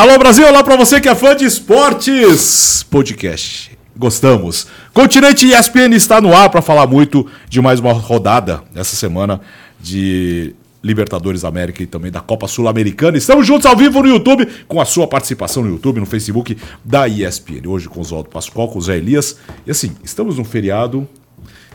Alô Brasil, olá para você que é fã de esportes. Podcast. Gostamos. Continente ESPN está no ar para falar muito de mais uma rodada essa semana de Libertadores América e também da Copa Sul-Americana. Estamos juntos ao vivo no YouTube, com a sua participação no YouTube, no Facebook da ESPN. Hoje com o Oswaldo Pascoal, com o Zé Elias. E assim, estamos num feriado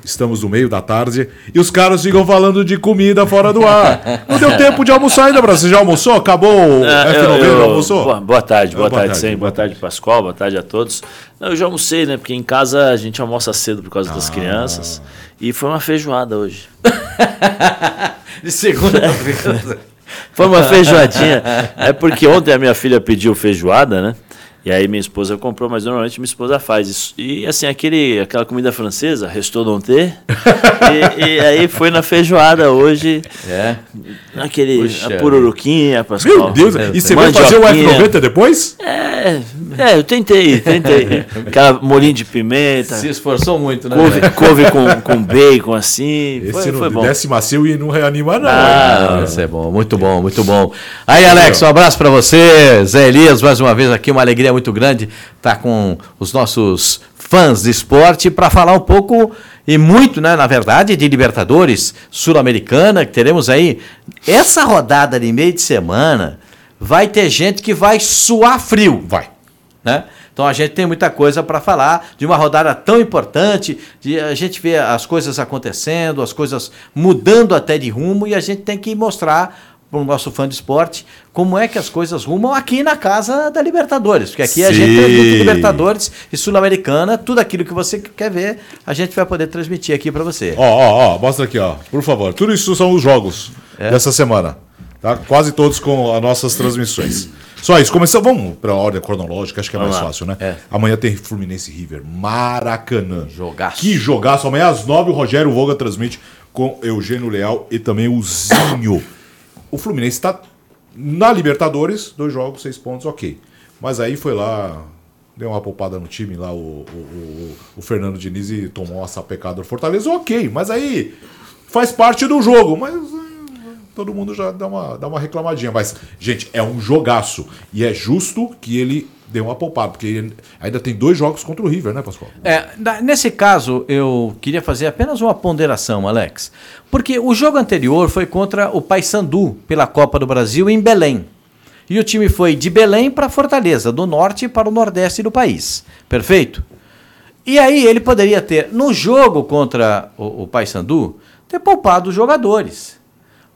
Estamos no meio da tarde e os caras ficam falando de comida fora do ar. Não deu tempo de almoçar ainda, Brasil. Você já almoçou? Acabou o Ah, F90? eu- eu- almoçou? Boa, boa tarde, boa, Boa tarde, tarde, Boa tarde, Pascoal, boa tarde a todos. Não, eu já almocei, né? Porque em casa a gente almoça cedo por causa Ah. das crianças. E foi uma feijoada hoje. De segunda-feira. Foi uma feijoadinha. É porque ontem a minha filha pediu feijoada, né? E aí minha esposa comprou, mas normalmente minha esposa faz isso. E assim, aquele, aquela comida francesa, restou não ter. e, e aí foi na feijoada hoje, É. aquele Puxa a pururuquinha, Pascoal. Meu Deus, e você vai fazer o Mandioquinha. F90 depois? É, é, eu tentei, tentei. Aquela molinho de pimenta, Se esforçou muito, né? couve, couve com, com bacon assim. Esse Foi, não foi bom. desce macio e não reanima, não. Ah, isso é bom, muito bom, muito bom. Aí, Alex, um abraço pra você, Zé Elias, mais uma vez aqui, uma alegria muito grande estar com os nossos fãs de esporte para falar um pouco e muito, né, na verdade, de Libertadores Sul-Americana, que teremos aí essa rodada de meio de semana. Vai ter gente que vai suar frio. Vai. Né? Então a gente tem muita coisa para falar de uma rodada tão importante, de a gente ver as coisas acontecendo, as coisas mudando até de rumo e a gente tem que mostrar para o nosso fã de esporte como é que as coisas rumam aqui na casa da Libertadores, porque aqui a gente Sim. transmite Libertadores e Sul-Americana, tudo aquilo que você quer ver, a gente vai poder transmitir aqui para você. Ó, ó, ó, mostra aqui, ó. Por favor. Tudo isso são os jogos É. dessa semana. Tá? Quase todos com as nossas transmissões. Só isso. Começamos. Vamos para a ordem cronológica, acho que é Vamos mais lá. fácil, né? É. Amanhã tem Fluminense River. Maracanã. Jogaço. Que jogaço. Amanhã às nove o Rogério Voga transmite com Eugênio Leal e também o Zinho. O Fluminense está na Libertadores, dois jogos, seis pontos, ok. Mas aí foi lá, deu uma poupada no time lá, o, o, o- o Fernando Diniz e tomou uma sapecada do Fortaleza, ok. Mas aí faz parte do jogo, mas todo mundo já dá uma, dá uma reclamadinha. Mas, gente, é um jogaço. E é justo que ele dê uma poupada, porque ainda tem dois jogos contra o River, né, Pascoal? É, nesse caso, eu queria fazer apenas uma ponderação, Alex. Porque o jogo anterior foi contra o Paysandu pela Copa do Brasil em Belém. E o time foi de Belém para Fortaleza, do norte para o nordeste do país. Perfeito? E aí ele poderia ter, no jogo contra o, o Paysandu, ter poupado os jogadores.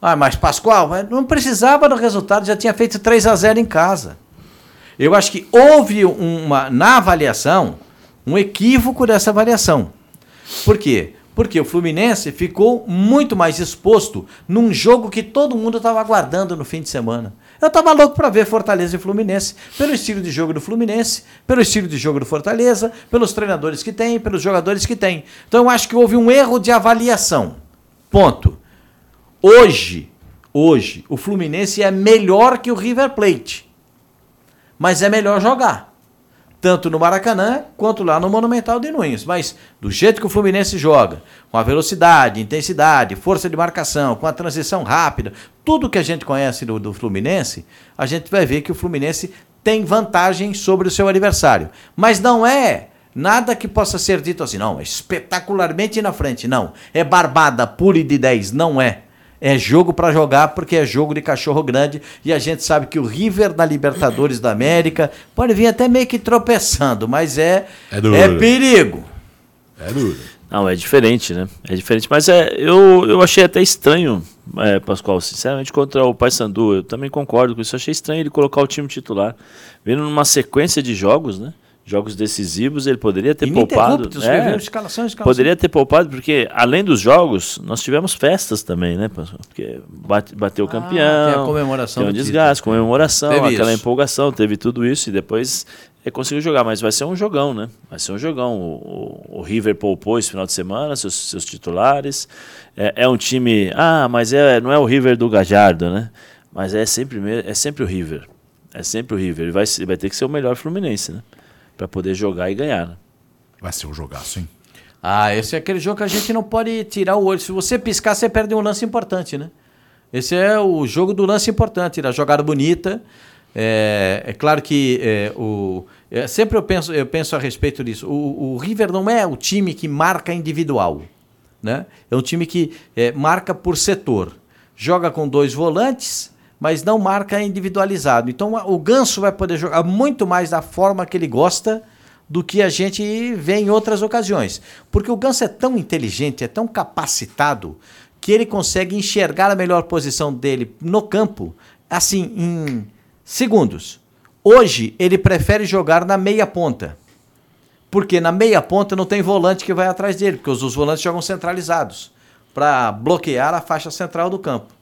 Ah, mas Pascoal, não precisava do resultado, já tinha feito 3 a 0 em casa. Eu acho que houve uma, na avaliação, um equívoco dessa avaliação. Por quê? Porque o Fluminense ficou muito mais exposto num jogo que todo mundo estava aguardando no fim de semana. Eu estava louco para ver Fortaleza e Fluminense, pelo estilo de jogo do Fluminense, pelo estilo de jogo do Fortaleza, pelos treinadores que tem, pelos jogadores que tem. Então eu acho que houve um erro de avaliação. Ponto. Hoje, hoje, o Fluminense é melhor que o River Plate mas é melhor jogar. Tanto no Maracanã quanto lá no Monumental de Nunes. Mas do jeito que o Fluminense joga, com a velocidade, intensidade, força de marcação, com a transição rápida, tudo que a gente conhece do, do Fluminense, a gente vai ver que o Fluminense tem vantagem sobre o seu adversário. Mas não é nada que possa ser dito assim, não, é espetacularmente na frente. Não. É barbada, pule de 10. Não é. É jogo para jogar porque é jogo de cachorro grande e a gente sabe que o River na Libertadores da América pode vir até meio que tropeçando, mas é É duro. é perigo. É duro. Não, é diferente, né? É diferente. Mas é, eu, eu achei até estranho, é, Pascoal, sinceramente, contra o Paysandu. Eu também concordo com isso. Eu achei estranho ele colocar o time titular. Vendo numa sequência de jogos, né? Jogos decisivos, ele poderia ter poupado. É, escalação, escalação. Poderia ter poupado, porque além dos jogos, nós tivemos festas também, né? Porque bate, bateu o Ah, campeão. tem a comemoração Tem um desgaste, título. comemoração, Teve aquela isso. empolgação, teve tudo isso e depois é, conseguiu jogar. Mas vai ser um jogão, né? Vai ser um jogão. O, o- o River poupou esse final de semana, seus, seus titulares. É, é um time. Ah, mas é, não é o River do Gajardo, né? Mas é sempre, é sempre o River. É sempre o River. Ele vai, vai ter que ser o melhor Fluminense, né? Pra poder jogar e ganhar, né? Vai ser um jogaço, hein? Ah, esse é aquele jogo que a gente não pode tirar o olho. Se você piscar, você perde um lance importante, né? Esse é o jogo do lance importante, da jogada bonita. É, é claro que é, o, é, sempre eu penso, eu penso a respeito disso. O, o, River não é o time que marca individual. Né? É um time que é, marca por setor. Joga com dois volantes, mas não marca individualizado. Então o Ganso vai poder jogar muito mais da forma que ele gosta do que a gente vê em outras ocasiões. Porque o Ganso é tão inteligente, é tão capacitado, que ele consegue enxergar a melhor posição dele no campo, assim, em segundos. Hoje, ele prefere jogar na meia ponta. Porque na meia ponta não tem volante que vai atrás dele, porque os, os volantes jogam centralizados para bloquear a faixa central do campo.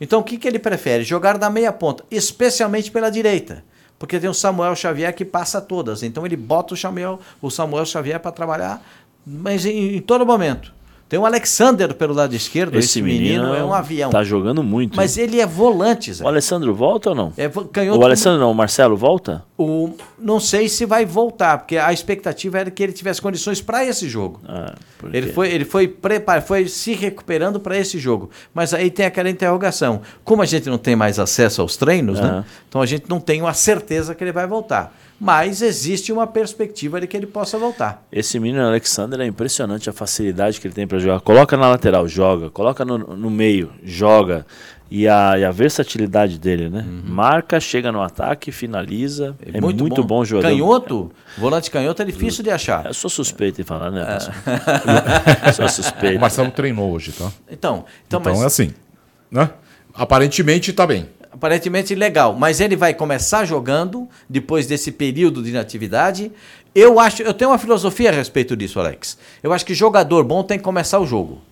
Então, o que, que ele prefere? Jogar na meia ponta, especialmente pela direita porque tem o Samuel Xavier que passa todas. Então ele bota o Samuel, o Samuel Xavier para trabalhar, mas em, em, todo momento. Tem o Alexander pelo lado esquerdo. Esse, esse menino, menino, é um avião. Tá jogando muito. Mas hein? ele é volante, Zé. O Alessandro volta ou não? É, canhoto, o Alessandro não, o Marcelo volta? O, não sei se vai voltar, porque a expectativa era que ele tivesse condições para esse jogo. Ah, ele foi, ele foi prepar, foi se recuperando para esse jogo. Mas aí tem aquela interrogação. Como a gente não tem mais acesso aos treinos, né? Então a gente não tem a certeza que ele vai voltar mas existe uma perspectiva de que ele possa voltar. Esse menino Alexander é impressionante a facilidade que ele tem para jogar. Coloca na lateral, joga. Coloca no, no meio, joga. E a, e a versatilidade dele, né? Uhum. Marca, chega no ataque, finaliza. É, é muito, muito bom. bom. jogador. Canhoto, volante canhoto é difícil de achar. Eu sou suspeito em falar, né? É. sou suspeito. O Marcelo treinou hoje, tá? Então, então, então mas... é assim, né? Aparentemente está bem aparentemente legal, mas ele vai começar jogando depois desse período de inatividade. Eu acho, eu tenho uma filosofia a respeito disso, Alex. Eu acho que jogador bom tem que começar o jogo.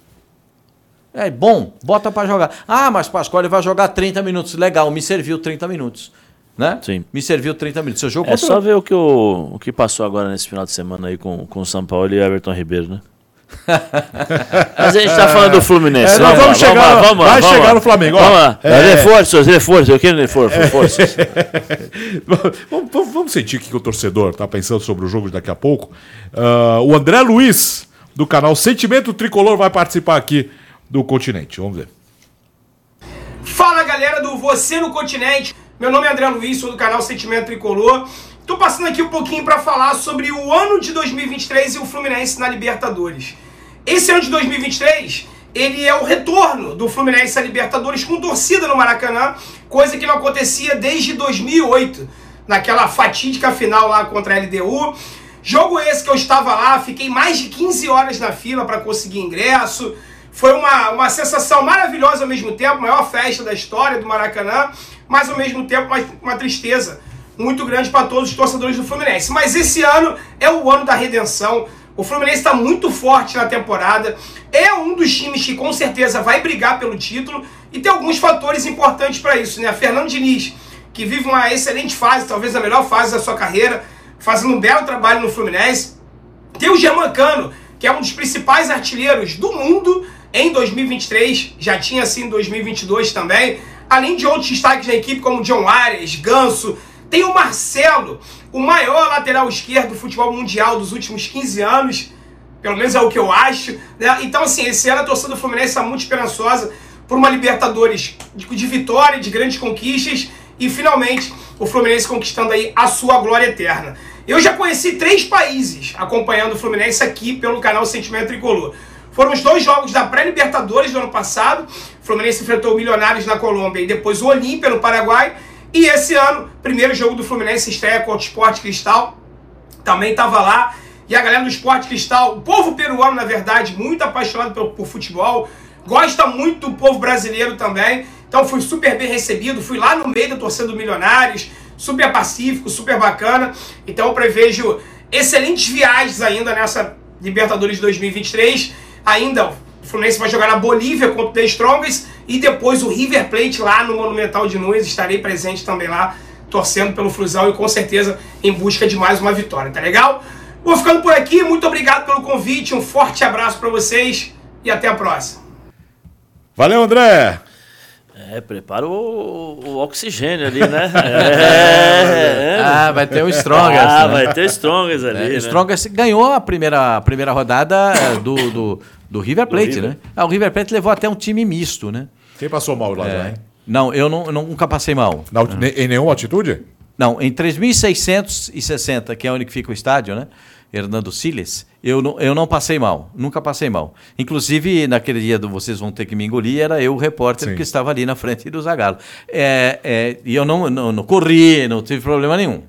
É bom, bota para jogar. Ah, mas Pascoal ele vai jogar 30 minutos. Legal, me serviu 30 minutos. Né? Sim. Me serviu 30 minutos. Seu jogo é só ver o que, o, o que passou agora nesse final de semana aí com, com o São Paulo e Everton Ribeiro, né? Mas a gente tá falando do Fluminense. É, vamos, vamos, chegar, vamos, lá, vamos vai vamos chegar lá. no Flamengo. Vamos lá. É. Reforços, reforços. Eu quero reforços. reforços. vamos, vamos sentir o que o torcedor está pensando sobre o jogo daqui a pouco. Uh, o André Luiz, do canal Sentimento Tricolor, vai participar aqui do Continente. Vamos ver. Fala galera do Você no Continente. Meu nome é André Luiz, sou do canal Sentimento Tricolor. Tô passando aqui um pouquinho para falar sobre o ano de 2023 e o Fluminense na Libertadores. Esse ano de 2023, ele é o retorno do Fluminense à Libertadores com torcida no Maracanã, coisa que não acontecia desde 2008, naquela fatídica final lá contra a LDU. Jogo esse que eu estava lá, fiquei mais de 15 horas na fila para conseguir ingresso. Foi uma, uma sensação maravilhosa ao mesmo tempo, maior festa da história do Maracanã, mas ao mesmo tempo uma, uma tristeza muito grande para todos os torcedores do Fluminense. Mas esse ano é o ano da redenção. O Fluminense está muito forte na temporada. É um dos times que com certeza vai brigar pelo título. E tem alguns fatores importantes para isso, né? Fernando Diniz, que vive uma excelente fase, talvez a melhor fase da sua carreira, fazendo um belo trabalho no Fluminense. Tem o Germancano, que é um dos principais artilheiros do mundo em 2023, já tinha assim em 2022 também. Além de outros destaques da equipe, como John Arias, Ganso, tem o Marcelo, o maior lateral esquerdo do futebol mundial dos últimos 15 anos. Pelo menos é o que eu acho. Né? Então, assim, esse ano a torcida do Fluminense está muito esperançosa por uma Libertadores de, de vitória, de grandes conquistas. E finalmente o Fluminense conquistando aí a sua glória eterna. Eu já conheci três países acompanhando o Fluminense aqui pelo canal Sentimento Tricolor. Foram os dois jogos da pré-Libertadores do ano passado. O Fluminense enfrentou o Milionários na Colômbia e depois o Olímpia no Paraguai. E esse ano, primeiro jogo do Fluminense estreia contra o Sport Cristal. Também estava lá. E a galera do Sport Cristal, o povo peruano, na verdade, muito apaixonado por, por futebol. Gosta muito do povo brasileiro também. Então fui super bem recebido. Fui lá no meio da torcida do Milionários. Super pacífico, super bacana. Então eu prevejo excelentes viagens ainda nessa Libertadores 2023. Ainda o Fluminense vai jogar na Bolívia contra o The Strongest e depois o River Plate lá no Monumental de Nunes. Estarei presente também lá, torcendo pelo Flusão e com certeza em busca de mais uma vitória, tá legal? Vou ficando por aqui, muito obrigado pelo convite, um forte abraço para vocês e até a próxima. Valeu, André! É, prepara o, o, oxigênio ali, né? É, é, ah, vai ter o Strongest. Ah, né? vai ter o Strongest ali. É, né? Strongest ganhou a primeira, a primeira rodada é, do, do, do River Plate, do River. né? Ah, o River Plate levou até um time misto, né? Quem passou mal lá, é. né? Não, eu, não, nunca passei mal. Na Em nenhuma altitude? Não, em 3.660, que é onde fica o estádio, né? Hernando Siles, eu não, eu não passei mal, nunca passei mal. Inclusive, naquele dia do Vocês Vão Ter Que Me Engolir, era eu o repórter Sim. que estava ali na frente do Zagalo. É, é, e eu não, não, não corri, não tive problema nenhum.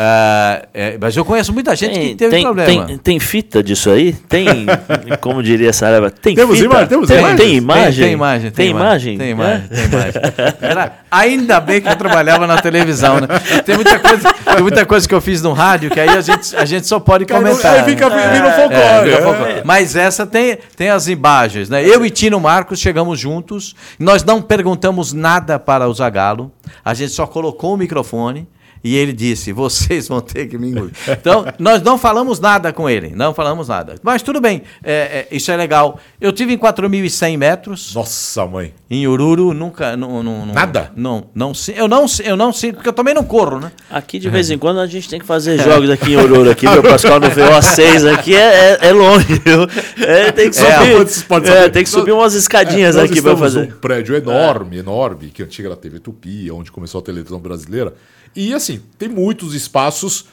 Ah, é, mas eu conheço muita gente que teve tem, problema. Tem, tem fita disso aí? Tem, como diria essa Saraiva, tem Temos fita? imagem? Temos tem, imagens? tem imagem? Tem, imagem. Tem imagem? Tem É? imagem. Tem imagem. Era- ainda bem que eu trabalhava na televisão, né? Tem muita coisa, tem muita coisa que eu fiz no rádio que aí a gente, a gente só pode comentar. aí fica- né? vira É, folclore, é. folclore. Mas essa tem, tem as imagens, né? Eu e Tino Marcos chegamos juntos. Nós não perguntamos nada para o Zagalo. A gente só colocou o microfone. E ele disse: vocês vão ter que me engolir. Então, nós não falamos nada com ele, não falamos nada. Mas tudo bem, é, é, isso é legal. Eu tive em 4.100 metros. Nossa, mãe. Em Ururu, nunca. Não, não, não- Nada? Não, não, sei- eu não eu não sinto, porque eu também não corro, né? Aqui de vez em quando a gente tem que fazer jogos aqui em Aurora, aqui, meu Pascoal no VO6 aqui é, é, é longe, viu? É, tem que subir, É, pode- pode é, tem que subir umas escadinhas Nós aqui para fazer. num prédio enorme, enorme, que antiga era a TV Tupi, onde começou a televisão brasileira. E assim, tem muitos espaços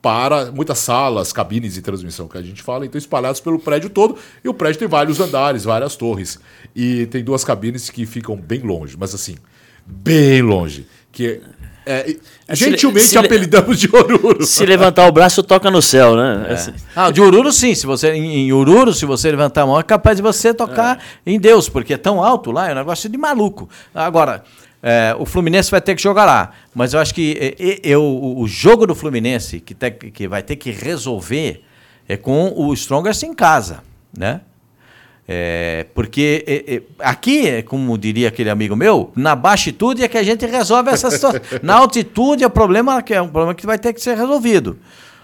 para muitas salas, cabines de transmissão que a gente fala, então espalhados pelo prédio todo. E o prédio tem vários andares, várias torres. E tem duas cabines que ficam bem longe, mas assim, bem longe. Que é, É, gentilmente se- apelidamos de Oruro. Se levantar o braço, toca no céu, né? Assim. Ah, de Ururu sim, se você em em Ururu, se você levantar a mão, é capaz de você tocar em Deus, porque é tão alto lá, é um negócio de maluco. Agora, é, o Fluminense vai ter que jogar lá, mas eu acho que é, eu, o jogo do Fluminense que, tem- que vai ter que resolver é com o Strongest em casa, né? É, porque é, é, aqui, é, como diria aquele amigo meu, na baixitude é que a gente resolve essa situação. na altitude é o problema que é um problema que vai ter que ser resolvido.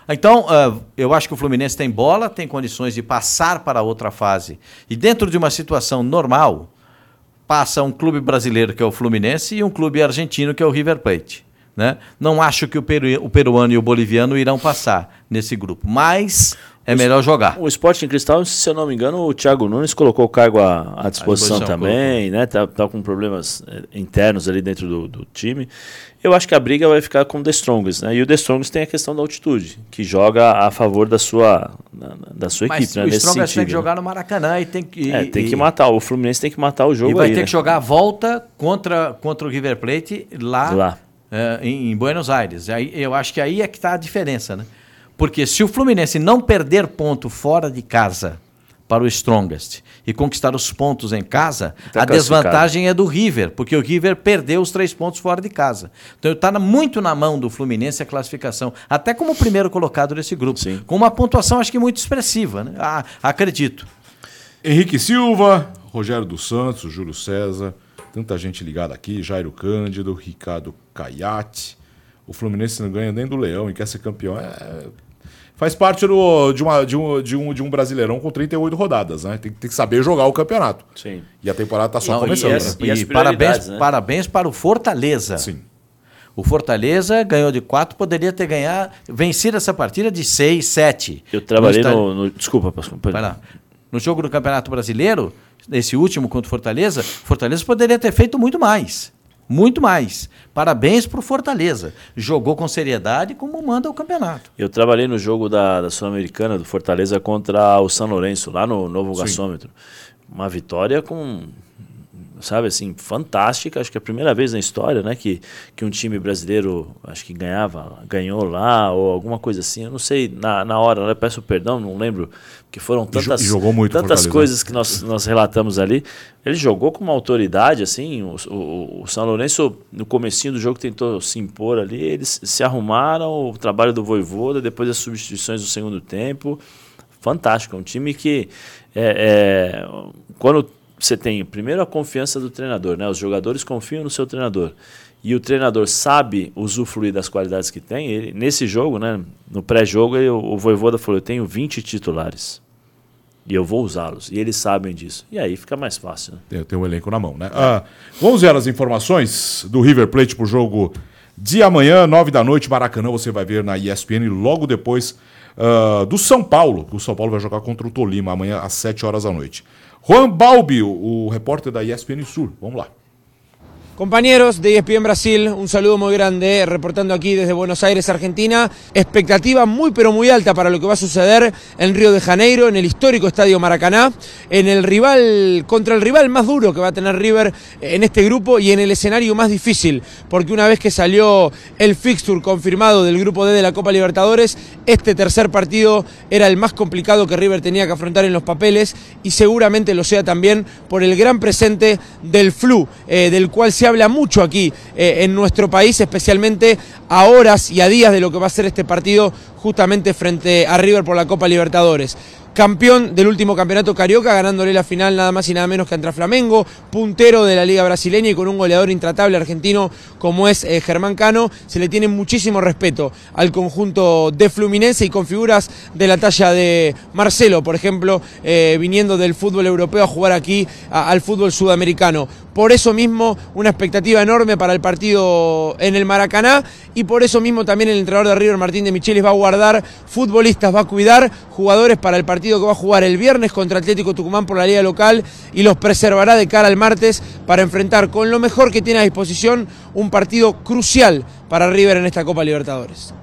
Então, ah, eu acho que o Fluminense tem bola, tem condições de passar para outra fase. E dentro de uma situação normal, passa um clube brasileiro que é o Fluminense e um clube argentino que é o River Plate. Né? Não acho que o, peru- o peruano e o boliviano irão passar nesse grupo, mas é melhor jogar. O Sporting Cristal, se eu não me engano, o Thiago Nunes colocou o cargo à, à disposição disposição, também, né? Tá, tá com problemas eh, internos ali dentro do, do time. Eu acho que a briga vai ficar com o The Strongest, né? E o The Strongest tem a questão da altitude, que joga a favor da sua, da, sua Mas equipe, né? o Nesse Strongest tem que sentido, jogar no Maracanã e tem que. É, tem e- que matar. O Fluminense tem que matar o jogo E vai aí, ter né? que jogar a volta contra, contra o River Plate lá, Lá. eh, em, em Buenos Aires. Aí, eu acho que aí é que está a diferença, né? Porque se o Fluminense não perder ponto fora de casa para o Strongest e conquistar os pontos em casa, Tá a desvantagem é do River, porque o River perdeu os três pontos fora de casa. Então está muito na mão do Fluminense a classificação, até como primeiro colocado desse grupo, Sim. com uma pontuação acho que muito expressiva, né? Ah, acredito. Henrique Silva, Rogério dos Santos, Júlio César, tanta gente ligada aqui, Jairo Cândido, Ricardo Caiate. O Fluminense não ganha nem do Leão e quer ser campeão. É- Faz parte do- de, uma- de um, de, um, de um brasileirão com 38 rodadas, né? Tem, tem que saber jogar o campeonato. Sim. E a temporada está só Não, começando. e né? essa- E, as parabéns, né? parabéns para o Fortaleza. Sim. O Fortaleza ganhou de 4, poderia ter ganhado, vencido essa partida de 6, 7. Eu trabalhei está- no, no- Desculpa, Pascoal. Vai lá. No jogo do Campeonato Brasileiro, nesse último contra o Fortaleza, Fortaleza poderia ter feito muito mais. Muito mais. Parabéns para o Fortaleza. Jogou com seriedade como manda o campeonato. Eu trabalhei no jogo da, da Sul-Americana, do Fortaleza contra o São Lourenço, lá no Novo Sim. Gasômetro. Uma vitória com, sabe assim, fantástica. Acho que é a primeira vez na história, né, que, que um time brasileiro, acho que ganhava, ganhou lá, ou alguma coisa assim. Eu não sei, na, na hora, né, peço perdão, não lembro, porque foram tantas, tantas Fortaleza. coisas que nós, nós relatamos ali. Ele jogou com uma autoridade, assim, o, o, o São Lourenço, no comecinho do jogo, tentou se impor ali, eles se arrumaram, o trabalho do Voivoda, depois as substituições do segundo tempo, fantástico, um time que, é, é, quando você tem, primeiro, a confiança do treinador, né, os jogadores confiam no seu treinador, e o treinador sabe usufruir das qualidades que tem, ele, nesse jogo, né, no pré-jogo, o Voivoda falou, eu tenho 20 titulares, e eu vou usá-los. E eles sabem disso. E aí fica mais fácil. Né? Tem, tem um elenco na mão, né? Ah, vamos ver as informações do River Plate pro jogo de amanhã, nove da noite, Maracanã, você vai ver na ESPN logo depois ah, do São Paulo. O São Paulo vai jogar contra o Tolima amanhã às sete horas da noite. Juan Balbi, o, repórter da ESPN Sul. Vamos lá. Compañeros de ESPN Brasil, un saludo muy grande, reportando aquí desde Buenos Aires, Argentina. Expectativa muy pero muy alta para lo que va a suceder en Río de Janeiro, en el histórico Estadio Maracaná, en el rival, contra el rival más duro que va a tener River en este grupo y en el escenario más difícil, porque una vez que salió el fixture confirmado del grupo D de la Copa Libertadores, este tercer partido era el más complicado que River tenía que afrontar en los papeles y seguramente lo sea también por el gran presente del flu, eh, del cual se habla mucho aquí eh, en nuestro país, especialmente a horas y a días de lo que va a ser este partido justamente frente a River por la Copa Libertadores campeón del último campeonato carioca, ganándole la final nada más y nada menos que contra Flamengo, puntero de la Liga Brasileña y con un goleador intratable argentino como es eh, Germán Cano. Se le tiene muchísimo respeto al conjunto de Fluminense y con figuras de la talla de Marcelo, por ejemplo, eh, viniendo del fútbol europeo a jugar aquí al fútbol sudamericano. Por eso mismo, una expectativa enorme para el partido en el Maracaná y por eso mismo también el entrenador de River, Martín de Michelis, va a guardar futbolistas, va a cuidar jugadores para el partido que va a jugar el viernes contra Atlético Tucumán por la liga local y los preservará de cara al martes para enfrentar con lo mejor que tiene a disposición un partido crucial para River en esta Copa Libertadores.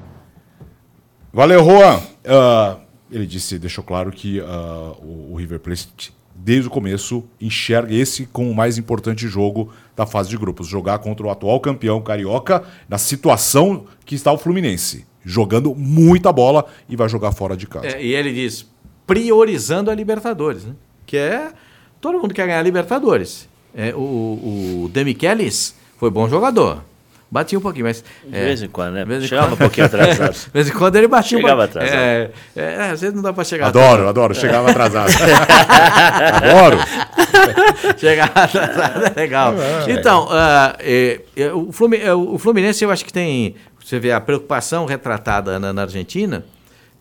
Valeu, Juan. Uh, ele disse, claro que o River Plate desde o começo, enxerga esse como o mais importante jogo da fase de grupos. Jogar contra o atual campeão carioca na situação que está o Fluminense. Jogando muita bola e vai jogar fora de casa. É, e ele diz, priorizando a Libertadores, né? que é. Todo mundo quer ganhar a Libertadores. É, o, o Demichelis foi bom jogador. Batia um pouquinho, mas. De é, vez em quando, né? Vez Chegava quando... um pouquinho atrasado. de vez em quando ele batia Chegava um atrasado. É, é, às vezes não dá para chegar Adoro, atrasado. adoro. Chegava atrasado. adoro. Chegar atrasado é legal. É. Então, uh, o, Fluminense, o Fluminense, eu acho que tem. Você vê a preocupação retratada na, na Argentina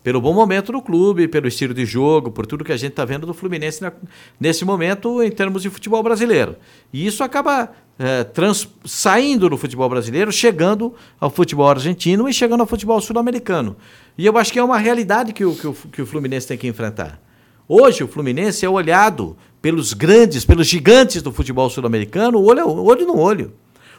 pelo bom momento do clube, pelo estilo de jogo, por tudo que a gente está vendo do Fluminense na, nesse momento em termos de futebol brasileiro. E isso acaba é, trans, saindo do futebol brasileiro, chegando ao futebol argentino e chegando ao futebol sul-americano. E eu acho que é uma realidade que o, que o, que o Fluminense tem que enfrentar. Hoje o Fluminense é olhado pelos grandes, pelos gigantes do futebol sul-americano, olho, olho no olho.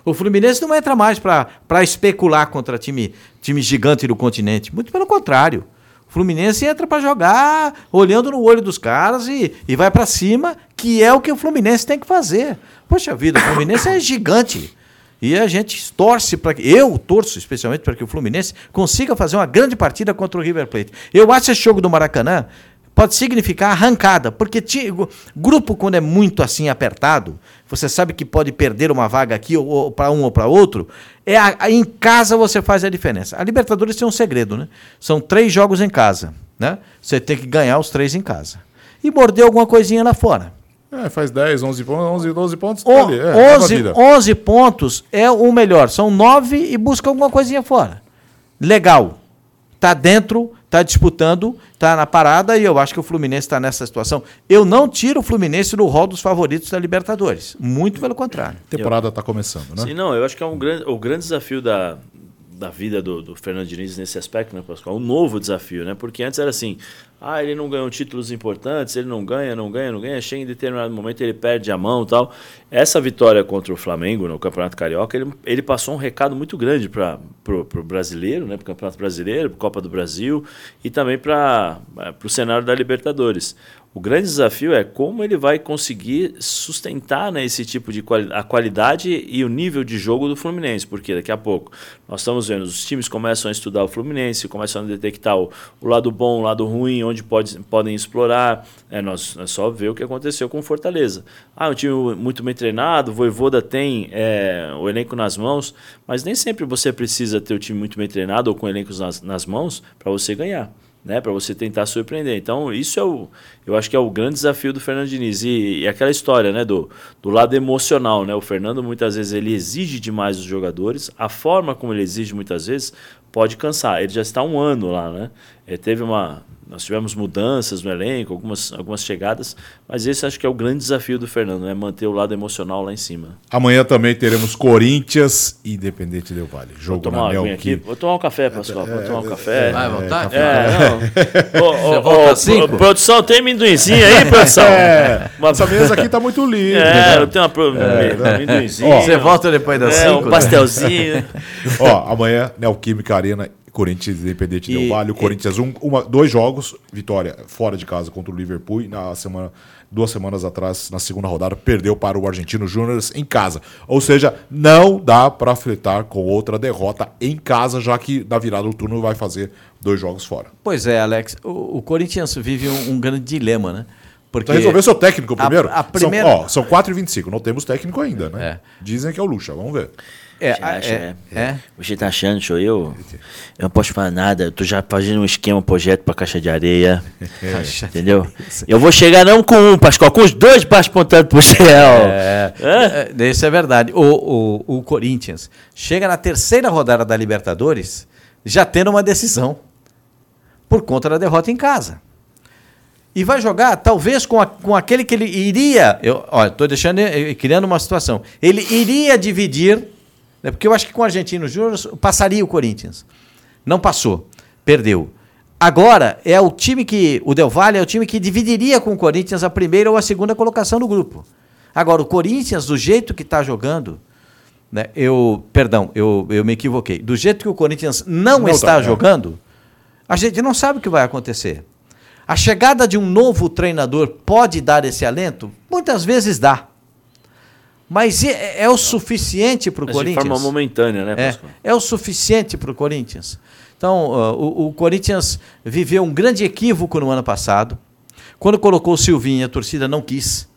O Fluminense não entra mais para especular contra time, time gigante do continente. Muito pelo contrário. O Fluminense entra para jogar olhando no olho dos caras e, e vai para cima, que é o que o Fluminense tem que fazer. Poxa vida, o Fluminense é gigante. E a gente torce para que. Eu torço especialmente para que o Fluminense consiga fazer uma grande partida contra o River Plate. Eu acho esse jogo do Maracanã pode significar arrancada, porque grupo, quando é muito assim apertado, você sabe que pode perder uma vaga aqui ou, ou para um ou para outro, é a, a, em casa você faz a diferença. A Libertadores tem um segredo, né? São três jogos em casa, né? Você tem que ganhar os três em casa. E morder alguma coisinha lá fora. É, faz 10, 11 pontos, 11, 12 pontos. O, tá é, 11, 11 pontos é o melhor. São 9 e busca alguma coisinha fora. Legal. Tá dentro está disputando, está na parada e eu acho que o Fluminense está nessa situação. Eu não tiro o Fluminense do rol dos favoritos da Libertadores. Muito pelo contrário. A temporada está começando, né? Sim, não, eu acho que é um grande, o grande desafio da, da vida do, do Fernando Diniz nesse aspecto, né, Pascoal? Um novo desafio, né? Porque antes era assim, ah, ele não ganhou títulos importantes, ele não ganha, não ganha, não ganha, chega em determinado momento ele perde a mão tal. Essa vitória contra o Flamengo no Campeonato Carioca, ele, ele passou um recado muito grande para o brasileiro, né, para o Campeonato Brasileiro, para Copa do Brasil e também para o cenário da Libertadores. O grande desafio é como ele vai conseguir sustentar né, esse tipo de quali a qualidade e o nível de jogo do Fluminense, porque daqui a pouco nós estamos vendo os times começam a estudar o Fluminense, começam a detectar o, o lado bom, o lado ruim, onde pode, podem explorar. É, nós, é só ver o que aconteceu com o Fortaleza. Ah, um time muito bem treinado, o Voivoda tem é, o elenco nas mãos, mas nem sempre você precisa ter o time muito bem treinado ou com elencos nas, nas mãos para você ganhar né, para você tentar surpreender. Então, isso é o, eu acho que é o grande desafio do Fernando Diniz. E, e, aquela história, né, do, do lado emocional, né? O Fernando muitas vezes ele exige demais dos jogadores. A forma como ele exige muitas vezes pode cansar. Ele já está um ano lá, né? Ele teve uma nós tivemos mudanças no elenco, algumas, algumas chegadas, mas esse acho que é o grande desafio do Fernando, né? Manter o lado emocional lá em cima. Amanhã também teremos Corinthians e Independente Del Vale. Jogo Vou tomar uma aqui. Vou tomar um café, Pascoal. Vou tomar um é, café. Vai vontade? É, não. ô, produção, tem amendoinzinho aí, produção? É, uma... Essa mesa aqui tá muito linda. É, eu tenho uma é. amendoinzinho. Você volta depois das 5. É, um né? pastelzinho. Ó, amanhã, Neoquímica Arena Corinthians Independente Del Vale. O Corinthians, um, uma, dois jogos, vitória fora de casa contra o Liverpool. E na semana, duas semanas atrás, na segunda rodada, perdeu para o Argentino Júnior em casa. Ou seja, não dá para fletar com outra derrota em casa, já que na virada do turno vai fazer dois jogos fora. Pois é, Alex. O, o Corinthians vive um, um, grande dilema, né? Porque então resolveu seu técnico primeiro? A, a primeira... São, ó, são 4h25, não temos técnico ainda, né? É. Dizem que é o Lucha, vamos ver. É, você, acha, é, é, é, Você tá achando, sou eu? Eu não posso falar nada. Eu tô já fazendo um esquema, um projeto pra caixa de areia. Entendeu? Eu vou chegar não com um, Pascoal, com os dois passos pontados pro céu. É, é, isso é verdade. O, o, o Corinthians chega na terceira rodada da Libertadores já tendo uma decisão por conta da derrota em casa. E vai jogar, talvez, com, a, com aquele que ele iria. Eu, olha, estou deixando, criando uma situação. Ele iria dividir né? Porque eu acho que com o Argentino Júnior passaria o Corinthians. Não passou, perdeu. Agora é o time que. O Del Valle é o time que dividiria com o Corinthians a primeira ou a segunda colocação do grupo. Agora, o Corinthians, do jeito que está jogando, né, eu. Perdão, eu, eu me equivoquei. Do jeito que o Corinthians não, não está tá, jogando, a gente não sabe o que vai acontecer. A chegada de um novo treinador pode dar esse alento? Muitas vezes dá. Mas é, é o suficiente para o Corinthians? De forma momentânea, né, é, é o suficiente para o Corinthians. Então, uh, o, o, Corinthians viveu um grande equívoco no ano passado. Quando colocou o Silvinho, a torcida não quis.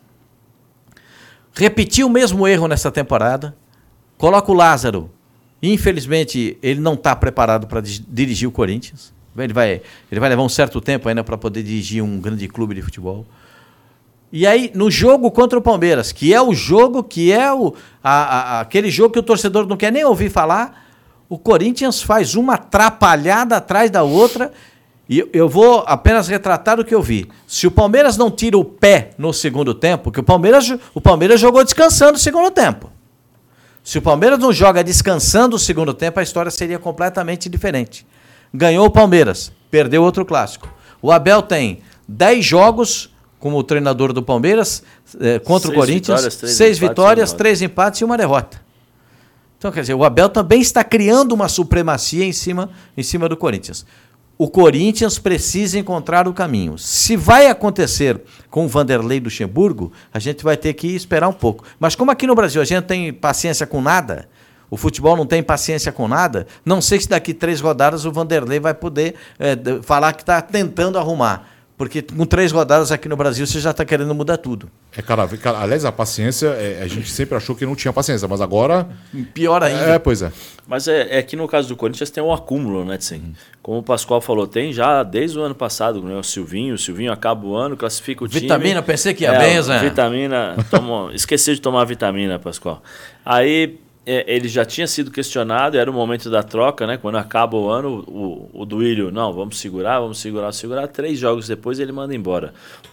Repetiu o mesmo erro nessa temporada. Coloca o Lázaro. Infelizmente, ele não está preparado para dirigir o Corinthians. Ele vai, ele vai levar um certo tempo ainda para poder dirigir um grande clube de futebol. E aí, no jogo contra o Palmeiras, que é o jogo, que é o, a, a, aquele jogo que o torcedor não quer nem ouvir falar, o Corinthians faz uma atrapalhada atrás da outra. E eu vou apenas retratar o que eu vi. Se o Palmeiras não tira o pé no segundo tempo, que o Palmeiras, o Palmeiras jogou descansando o segundo tempo. Se o Palmeiras não joga descansando o segundo tempo, a história seria completamente diferente. Ganhou o Palmeiras, perdeu outro clássico. O Abel tem 10 jogos como treinador do Palmeiras é, contra seis o Corinthians. Vitórias, seis vitórias, três empates e uma derrota. Então, quer dizer, o Abel também está criando uma supremacia em cima, em cima do Corinthians. O Corinthians precisa encontrar o caminho. Se vai acontecer com o Vanderlei Luxemburgo, a gente vai ter que esperar um pouco. Mas como aqui no Brasil a gente tem paciência com nada, o futebol não tem paciência com nada, não sei se daqui três rodadas o Vanderlei vai poder é, falar que está tentando arrumar. Porque com três rodadas aqui no Brasil você já está querendo mudar tudo. É, cara, aliás, a paciência, é, a gente sempre achou que não tinha paciência, mas agora. Pior ainda. É, pois é. Mas é, é que no caso do Corinthians tem um acúmulo, né, Tsim? Uhum. Como o Pascoal falou, tem já desde o ano passado, né? O Silvinho, o Silvinho acaba o ano, classifica o time. Vitamina, pensei que ia é, bem, Zé. Vitamina, tomo, esqueci de tomar vitamina, Pascoal. Aí é, ele já tinha sido questionado, era o momento da troca, né? Quando acaba o ano, o, o Duílio, não, vamos segurar, vamos segurar, segurar. Três jogos depois ele manda embora.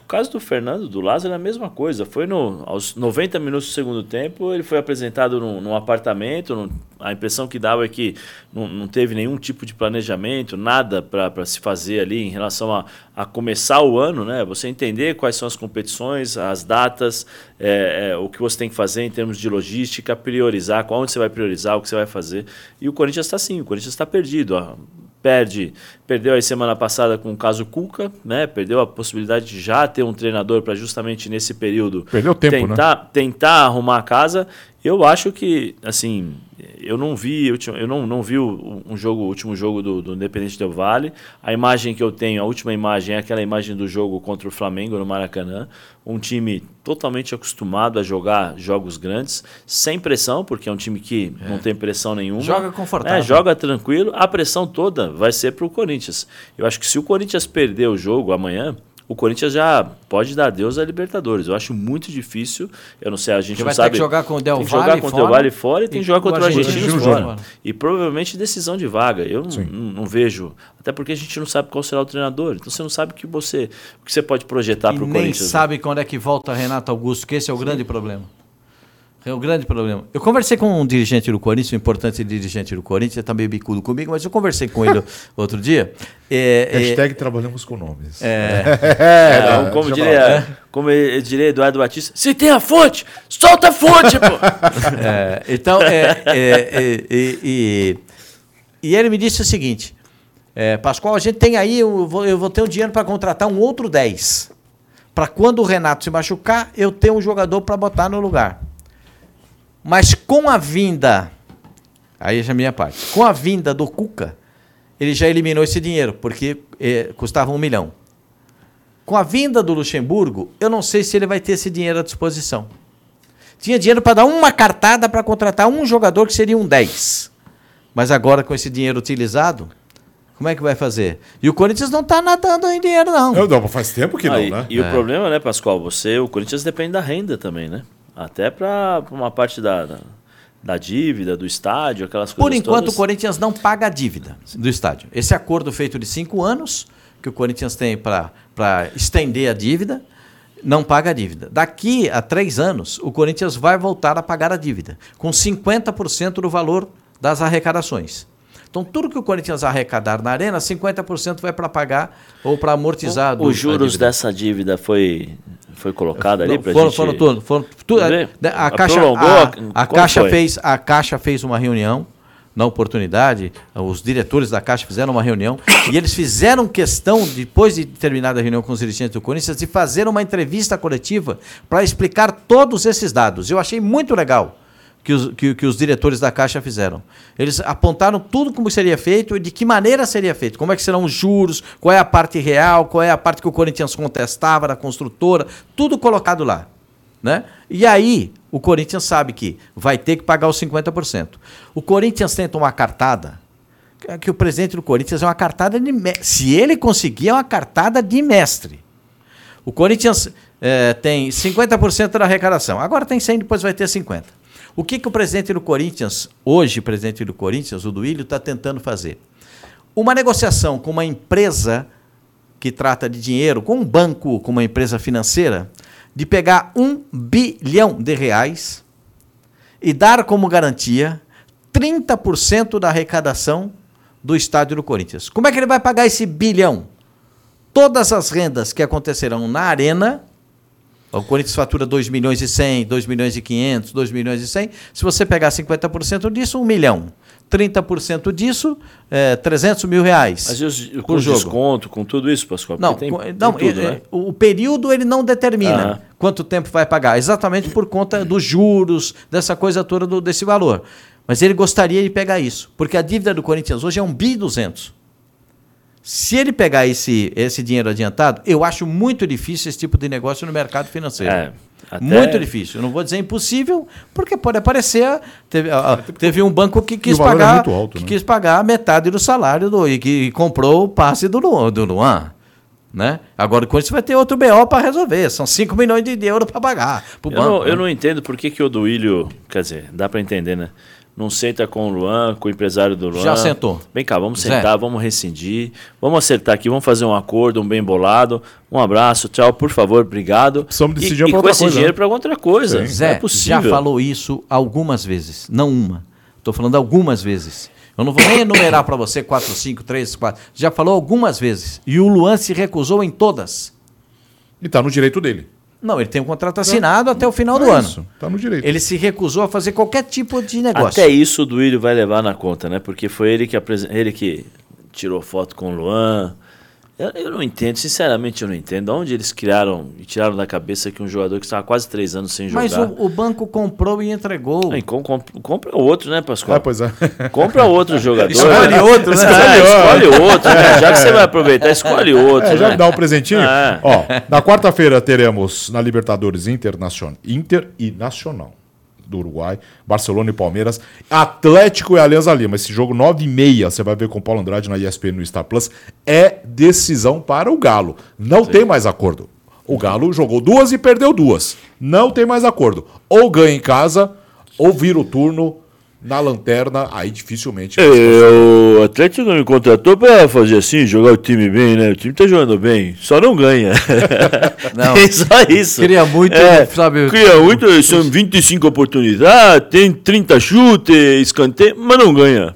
Caso do Fernando, do Lázaro, é a mesma coisa. Foi no, aos 90 minutos do segundo tempo, ele foi apresentado num, num apartamento, num, a impressão que dava é que não, não teve nenhum tipo de planejamento, nada para se fazer ali em relação a, a começar o ano, né? Você entender quais são as competições, as datas, é, é, o que você tem que fazer em termos de logística, priorizar, qual onde você vai priorizar, o que você vai fazer. E o Corinthians está assim, o Corinthians está perdido. Ó. Perde, perdeu aí semana passada com o caso Cuca, né? Perdeu a possibilidade de já ter um treinador para justamente nesse período perdeu tempo, tentar, né? tentar arrumar a casa. Eu acho que, assim, eu não vi, eu não, não vi um jogo, o último jogo do, do Independente Del Vale. A imagem que eu tenho, a última imagem é aquela imagem do jogo contra o Flamengo no Maracanã. Um time totalmente acostumado a jogar jogos grandes, sem pressão, porque é um time que é. não tem pressão nenhuma. Joga confortável. É, joga tranquilo. A pressão toda vai ser para o Corinthians. Eu acho que se o Corinthians perder o jogo amanhã, o Corinthians já pode dar Deus à Libertadores. Eu acho muito difícil. Eu não sei, a gente Que não vai ter sabe. que jogar com o Del tem que Valle jogar contra o Del fora Valle fora e tem que jogar contra o Argentinos fora. fora. E provavelmente decisão de vaga. Eu não, não- vejo. Até porque a gente não sabe qual será o treinador. Então você não sabe o que você, o que você pode projetar para o nem Corinthians. né? sabe quando é que volta Renato Augusto, que esse é o grande problema. É o grande problema. Eu conversei com um dirigente do Corinthians, um importante dirigente do Corinthians, ele tá meio bicudo comigo, mas eu conversei com ele outro dia. É, é, Hashtag trabalhamos com nomes. É, não, como, deixa eu diria, como eu diria Eduardo Batista, se tem a fonte, solta a fonte, pô! É, então, é, é, é, e, e- e ele me disse o seguinte: é, Pascoal, a gente tem aí, eu vou, eu vou ter um dinheiro para contratar um outro 10. Para quando o Renato se machucar, eu ter um jogador para botar no lugar. Mas com a vinda, aí já é a minha parte, com a vinda do Cuca, ele já eliminou esse dinheiro, porque eh, custava um milhão. Com a vinda do Luxemburgo, eu não sei se ele vai ter esse dinheiro à disposição. Tinha dinheiro para dar uma cartada para contratar um jogador que seria um 10. Mas agora, com esse dinheiro utilizado, como é que vai fazer? E o Corinthians não está nadando em dinheiro, não. Não, não, faz tempo que não, Ah, e, né? e o problema, né, Pascoal, você, o Corinthians depende da renda também, né? Até para uma parte da, da, da dívida, do estádio, aquelas coisas Por enquanto, todas. o Corinthians não paga a dívida do estádio. Esse acordo feito de cinco anos, que o Corinthians tem para estender a dívida, não paga a dívida. Daqui a três anos, o Corinthians vai voltar a pagar a dívida, com 50% do valor das arrecadações. Então, tudo que o Corinthians arrecadar na arena, 50% vai para pagar ou para amortizar. Os juros dívida. dessa dívida foi, foi colocado ali para gente... foram tudo, foram tudo. Ver? A, a caixa, a, a caixa fez, a caixa fez uma reunião na oportunidade. Os diretores da caixa fizeram uma reunião e eles fizeram questão depois de terminada a reunião com os dirigentes do Corinthians de fazer uma entrevista coletiva para explicar todos esses dados. Eu achei muito legal. Que os, que, que os diretores da Caixa fizeram. Eles apontaram tudo como seria feito e de que maneira seria feito. Como é que serão os juros, qual é a parte real, qual é a parte que o Corinthians contestava da construtora, tudo colocado lá. Né? E aí, o Corinthians sabe que vai ter que pagar os 50%. O Corinthians tenta uma cartada, que- que o presidente do Corinthians é uma cartada de mestre. Se ele conseguir, é uma cartada de mestre. O Corinthians eh, tem 50% da arrecadação. Agora tem 100, depois vai ter 50%. O que, que o presidente do Corinthians, hoje presidente do Corinthians, o Duílio, está tentando fazer? Uma negociação com uma empresa que trata de dinheiro, com um banco, com uma empresa financeira, de pegar um bilhão de reais e dar como garantia 30% da arrecadação do estádio do Corinthians. Como é que ele vai pagar esse bilhão? Todas as rendas que acontecerão na arena, o Corinthians fatura 2 milhões e 100, 2 milhões e 500, 2 milhões e 100, se você pegar 50% disso, 1 milhão. 30% disso, é, 300 mil reais. Mas os, com jogo. desconto, com tudo isso, Pascoal? Não, tem, com- tem não tudo, é- né? o período ele não determina Aham. quanto tempo vai pagar, exatamente por conta dos juros, dessa coisa toda do- desse valor. Mas ele gostaria de pegar isso, porque a dívida do Corinthians hoje é 1 bi 200. Se ele pegar esse, esse dinheiro adiantado, eu acho muito difícil esse tipo de negócio no mercado financeiro. É, até- Muito difícil. Eu não vou dizer impossível, porque pode aparecer. Teve, ah, ah, teve um banco que quis é pagar, muito alto, que né? quis pagar metade do salário do, e que comprou o passe do, do Luan. Né? Agora o Corinthians vai ter outro BO para resolver. São 5 milhões de euros para pagar. Pro Eu, banco, não, né? eu não entendo por que, que o Duílio, quer dizer, dá para entender, né? Não senta com o Luan, com o empresário do Luan. Já sentou. Vem cá, vamos Zé. sentar, vamos rescindir, vamos acertar aqui, vamos fazer um acordo, um bem bolado. Um abraço, tchau, por favor, obrigado. Precisamos e, decidir e pra com esse coisa, dinheiro né? para outra coisa. Sim. Zé, não é possível. já falou isso algumas vezes, não uma. Estou falando algumas vezes. Eu não vou nem enumerar para você quatro, cinco, três, quatro. Já falou algumas vezes. E o Luan se recusou em todas. E tá no direito dele. Não, ele tem um contrato assinado até o final do É ano. isso, Tá no direito. Ele se recusou a fazer qualquer tipo de negócio. Até isso o Duílio vai levar na conta, né? Porque foi ele que, apresen- ele que tirou foto com o Luan. Eu, eu não entendo, sinceramente eu não entendo. Onde eles criaram e tiraram da cabeça que um jogador que estava quase três anos sem jogar. Mas o, o banco comprou e entregou. Aí, com- com- compra outro, né, Pascoal? Ah, pois é. Compra outro jogador. Escolhe outro, né? É, escolhe outro, né? Já que você vai aproveitar, escolhe outro. É, já né? me dá um presentinho? É. Ó, na quarta-feira teremos na Libertadores Internacional. Inter e Nacional. Do Uruguai, Barcelona e Palmeiras, Atlético e Alianza Lima. Esse jogo 9 e meia, você vai ver com o Paulo Andrade na ESPN no Star Plus, é decisão para o Galo. Não Sim. tem mais acordo. O Galo jogou duas e perdeu duas. Não tem mais acordo. Ou ganha em casa, ou vira o turno na lanterna, aí dificilmente. É, o Atlético não me contratou para fazer assim, jogar o time bem, né? O time tá jogando bem, só não ganha. Não, é só isso. Queria muito, é, sabe? Queria muito, são 25 oportunidades, tem 30 chutes, escanteio, mas não ganha.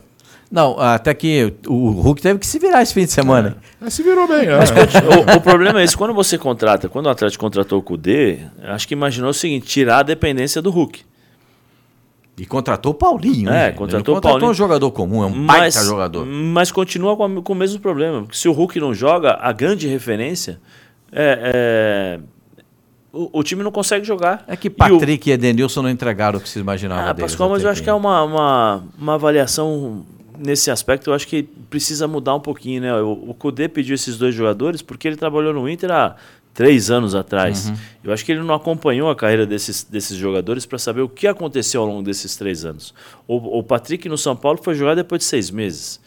Não, até que o Hulk teve que se virar esse fim de semana. É. Se virou bem, né? Mas, o, o, problema é esse, quando você contrata, quando o Atlético contratou o Cudê, acho que imaginou o seguinte, tirar a dependência do Hulk. E contratou o Paulinho. É, né? contratou, o Paulinho. um jogador comum, é um mas, baita jogador. Mas continua com, a, com o mesmo problema. Se o Hulk não joga, a grande referência é, é o, o, time não consegue jogar. É que Patrick e, o... e Edenilson não entregaram o que se imaginava ah, deles. Pascoal, mas eu acho que é uma, uma, uma avaliação nesse aspecto, eu acho que precisa mudar um pouquinho, né? O, o Kudê pediu esses dois jogadores porque ele trabalhou no Inter há três anos atrás. Uhum. Eu acho que ele não acompanhou a carreira desses, desses jogadores para saber o que aconteceu ao longo desses três anos. O, o Patrick no São Paulo foi jogar depois de seis meses.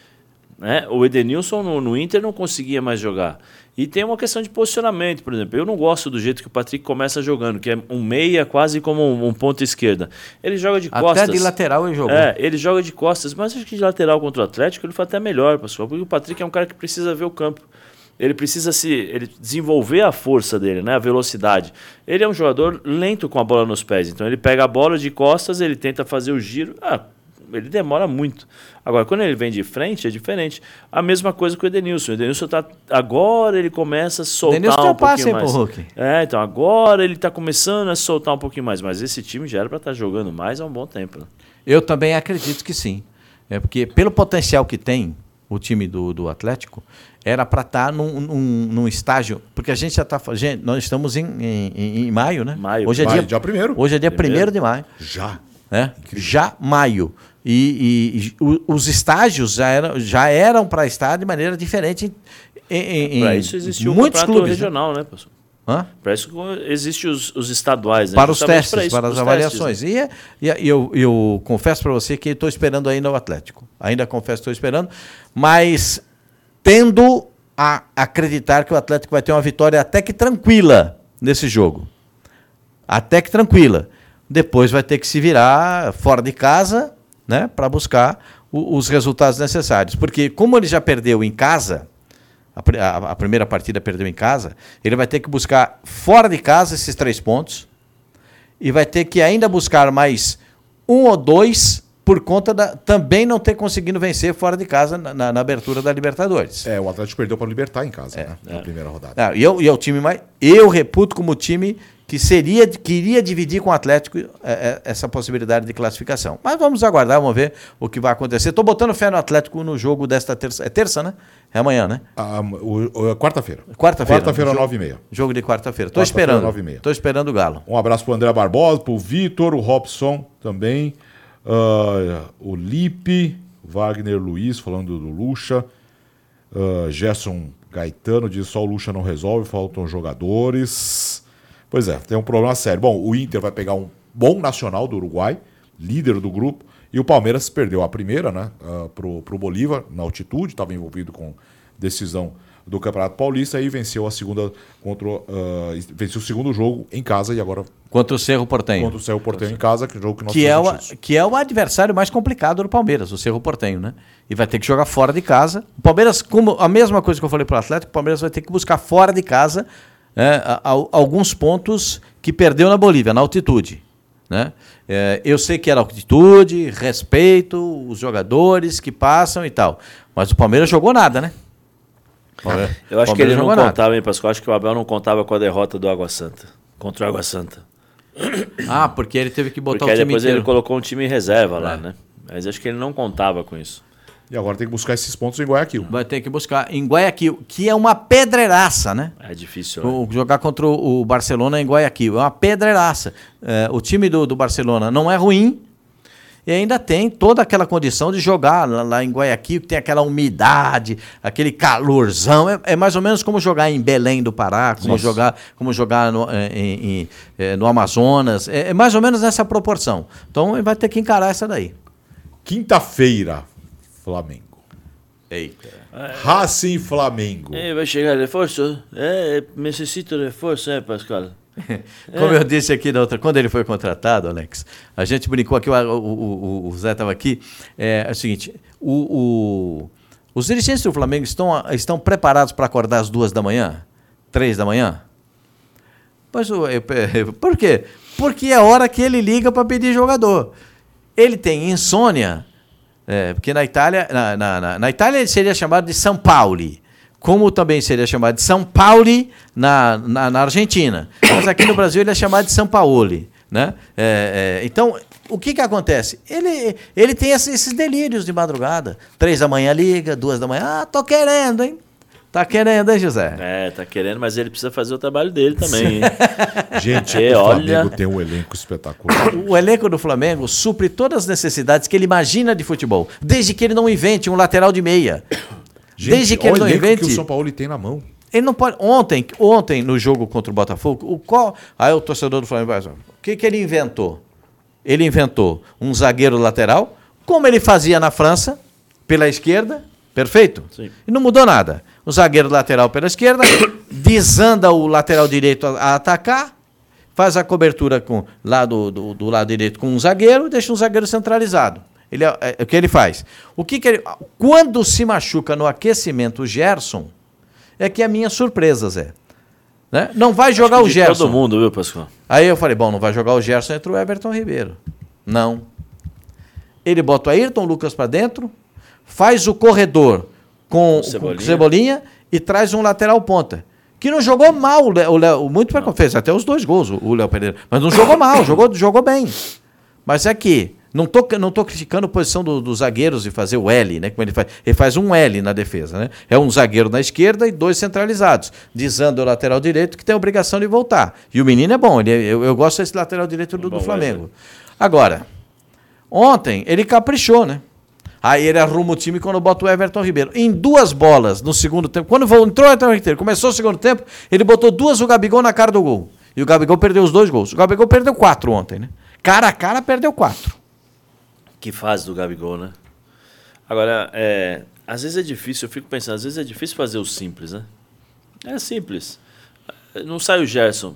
Né? O Edenilson no, no, Inter não conseguia mais jogar. E tem uma questão de posicionamento, por exemplo. Eu não gosto do jeito que o Patrick começa jogando, que é um meia quase como um, um ponto esquerda. Ele joga de costas. Até de lateral ele jogou. É, ele joga de costas, mas acho que de lateral contra o Atlético ele foi até melhor, pessoal, porque o Patrick é um cara que precisa ver o campo ele precisa se ele desenvolver a força dele, né, a velocidade. Ele é um jogador lento com a bola nos pés, então ele pega a bola de costas, ele tenta fazer o giro, ah, ele demora muito. Agora, quando ele vem de frente, é diferente. A mesma coisa com o Edenilson. O Edenilson tá, agora ele começa a soltar Edenilson um pouquinho mais. Pro Hulk. É, então agora ele está começando a soltar um pouquinho mais. Mas esse time já era para estar tá jogando mais há um bom tempo. Né? Eu também acredito que sim. É porque pelo potencial que tem o time do, do Atlético, era para estar tá num, num, num, estágio, porque a gente já está fazendo, nós estamos em, em, em, maio, né? Maio. Hoje é maio, dia, primeiro. Hoje é dia primeiro de maio. Já. É? Já maio. E, e, e, os estágios já eram, já eram para estar de maneira diferente em, para isso existiu muitos clubes né? regional, né, professor? Para isso existem os, os estaduais, né? Para os testes, para, isso, para as avaliações. Testes, né? E, e eu, eu confesso para você que estou esperando ainda o Atlético. Ainda confesso que estou esperando, mas tendo a acreditar que o Atlético vai ter uma vitória até que tranquila nesse jogo. Até que tranquila. Depois vai ter que se virar fora de casa né, para buscar o, os resultados necessários. Porque, como ele já perdeu em casa, a, a, a, primeira partida perdeu em casa, ele vai ter que buscar fora de casa esses três pontos e vai ter que ainda buscar mais um ou dois por conta da também não ter conseguido vencer fora de casa na, na, na abertura da Libertadores. É, o Atlético perdeu para o Libertar em casa, é, né, é. na primeira rodada. Ah, e, eu, e é o time mais. Eu reputo como time que seria que iria dividir com o Atlético é, é, essa possibilidade de classificação. Mas vamos aguardar, vamos ver o que vai acontecer. Estou botando fé no Atlético no jogo desta terça. É terça, né? É amanhã, né? Ah, o, o, quarta-feira. Quarta-feira. Quarta-feira, nove e meia. Jogo de quarta-feira. Estou quarta esperando. Estou esperando o Galo. Um abraço para o André Barbosa, para o Vitor, o Robson também. Uh, o Lipe, Wagner Luiz falando do Lucha, uh, Gerson Gaetano diz só o Lucha não resolve, faltam jogadores. Pois é, tem um problema sério. Bom, o Inter vai pegar um bom nacional do Uruguai, líder do grupo, e o Palmeiras perdeu a primeira, né, uh, pro, pro Bolívar, na altitude, estava envolvido com decisão do Campeonato Paulista e venceu a segunda contra uh, venceu o segundo jogo em casa e agora contra o Cerro Portenho. Contra o Cerro Portenho em casa, que é jogo que nós que é o que é o adversário mais complicado do Palmeiras, o Cerro Portenho, né? E vai ter que jogar fora de casa. O Palmeiras, como a mesma coisa que eu falei para o Atlético, o Palmeiras vai ter que buscar fora de casa né, alguns pontos que perdeu na Bolívia, na altitude. Né? É, eu sei que era altitude, respeito os jogadores que passam e tal, mas o Palmeiras jogou nada, né? Eu acho que ele não nada. contava, hein, Pascoal? Acho que o Abel não contava com a derrota do Água Santa. Contra o Água Santa. Ah, porque ele teve que botar porque o time depois inteiro. ele colocou um time em reserva é. lá, né? Mas acho que ele não contava com isso. E agora tem que buscar esses pontos em Guayaquil. Vai ter que buscar em Guayaquil, que é uma pedreiraça, né? É difícil. Né? Jogar contra o Barcelona em Guayaquil. É uma pedreiraça. É, o time do, do Barcelona não é ruim, E ainda tem toda aquela condição de jogar lá, lá em Guayaquil, que tem aquela umidade, aquele calorzão. É, é, mais ou menos como jogar em Belém do Pará, como jogar, como jogar no, é, em, em, é, no Amazonas. É, é mais ou menos nessa proporção. Então ele vai ter que encarar essa daí. Quinta-feira, Flamengo. Eita. Racing Flamengo. É, vai chegar reforço? É, necessito reforço, é, Pascal? Como eu disse aqui na outra, quando ele foi contratado, Alex, a gente brincou aqui, o, o, o, Zé estava aqui. É, é, o seguinte: o, os dirigentes do Flamengo estão, estão preparados para acordar às duas da manhã? Três da manhã? Pois, por quê? Porque é a hora que ele liga para pedir jogador. Ele tem insônia, é, porque na Itália, na, na, na, Itália ele seria chamado de São Paulo como também seria chamado de São Paulo na, na, na, Argentina. Mas aqui no Brasil ele é chamado de São Paulo. Né? É, é, então, o que, que acontece? Ele, ele tem esses delírios de madrugada. Três da manhã liga, duas da manhã, ah, tô querendo, hein? Tá querendo, hein, José? É, tá querendo, mas ele precisa fazer o trabalho dele também. Gente, é, o Flamengo olha... tem um elenco espetacular. O elenco do Flamengo supre todas as necessidades que ele imagina de futebol, desde que ele não invente um lateral de meia. Gente, Desde que ele não invente. que o São Paulo tem na mão. Ele não pode. Ontem, ontem no jogo contra o Botafogo, o qual. Aí o torcedor do Flamengo vai o que, que ele inventou? Ele inventou um zagueiro lateral, como ele fazia na França, pela esquerda, perfeito? Sim. E não mudou nada. O zagueiro lateral pela esquerda, desanda o lateral direito a, a atacar, faz a cobertura com, lá do, do, do lado direito com um zagueiro e deixa um zagueiro centralizado. Ele, é, é, o que ele faz? O que, que ele, quando se machuca no aquecimento o Gerson, é que é a minha surpresa, Zé. Né? Não vai jogar o Gerson. Todo mundo, viu, Pascoal? Aí eu falei, bom, não vai jogar o Gerson, entra o Everton Ribeiro. Não. Ele bota o Ayrton Lucas para dentro, faz o corredor com, Cebolinha. com Cebolinha e traz um lateral ponta. Que não jogou mal o Léo, muito para fez até os dois gols o Léo Pereira, mas não jogou mal, jogou, jogou bem. Mas é que não tô, não tô criticando a posição dos do zagueiros de fazer o L, né? Como ele faz. Ele faz um L na defesa, né? É um zagueiro na esquerda e dois centralizados. Dizando o lateral direito que tem a obrigação de voltar. E o menino é bom, ele, é, eu, eu gosto desse lateral direito do, do Flamengo. Agora, ontem ele caprichou, né? Aí ele arruma o time quando bota o Everton Ribeiro. Em duas bolas no segundo tempo. Quando entrou o Everton Ribeiro, começou o segundo tempo, ele botou duas o Gabigol na cara do gol. E o Gabigol perdeu os dois gols. O Gabigol perdeu quatro ontem, né? Cara a cara perdeu quatro. Que fase do Gabigol, né? Agora, é, às vezes é difícil, eu fico pensando, às vezes é difícil fazer o simples, né? É simples. Não sai o Gerson.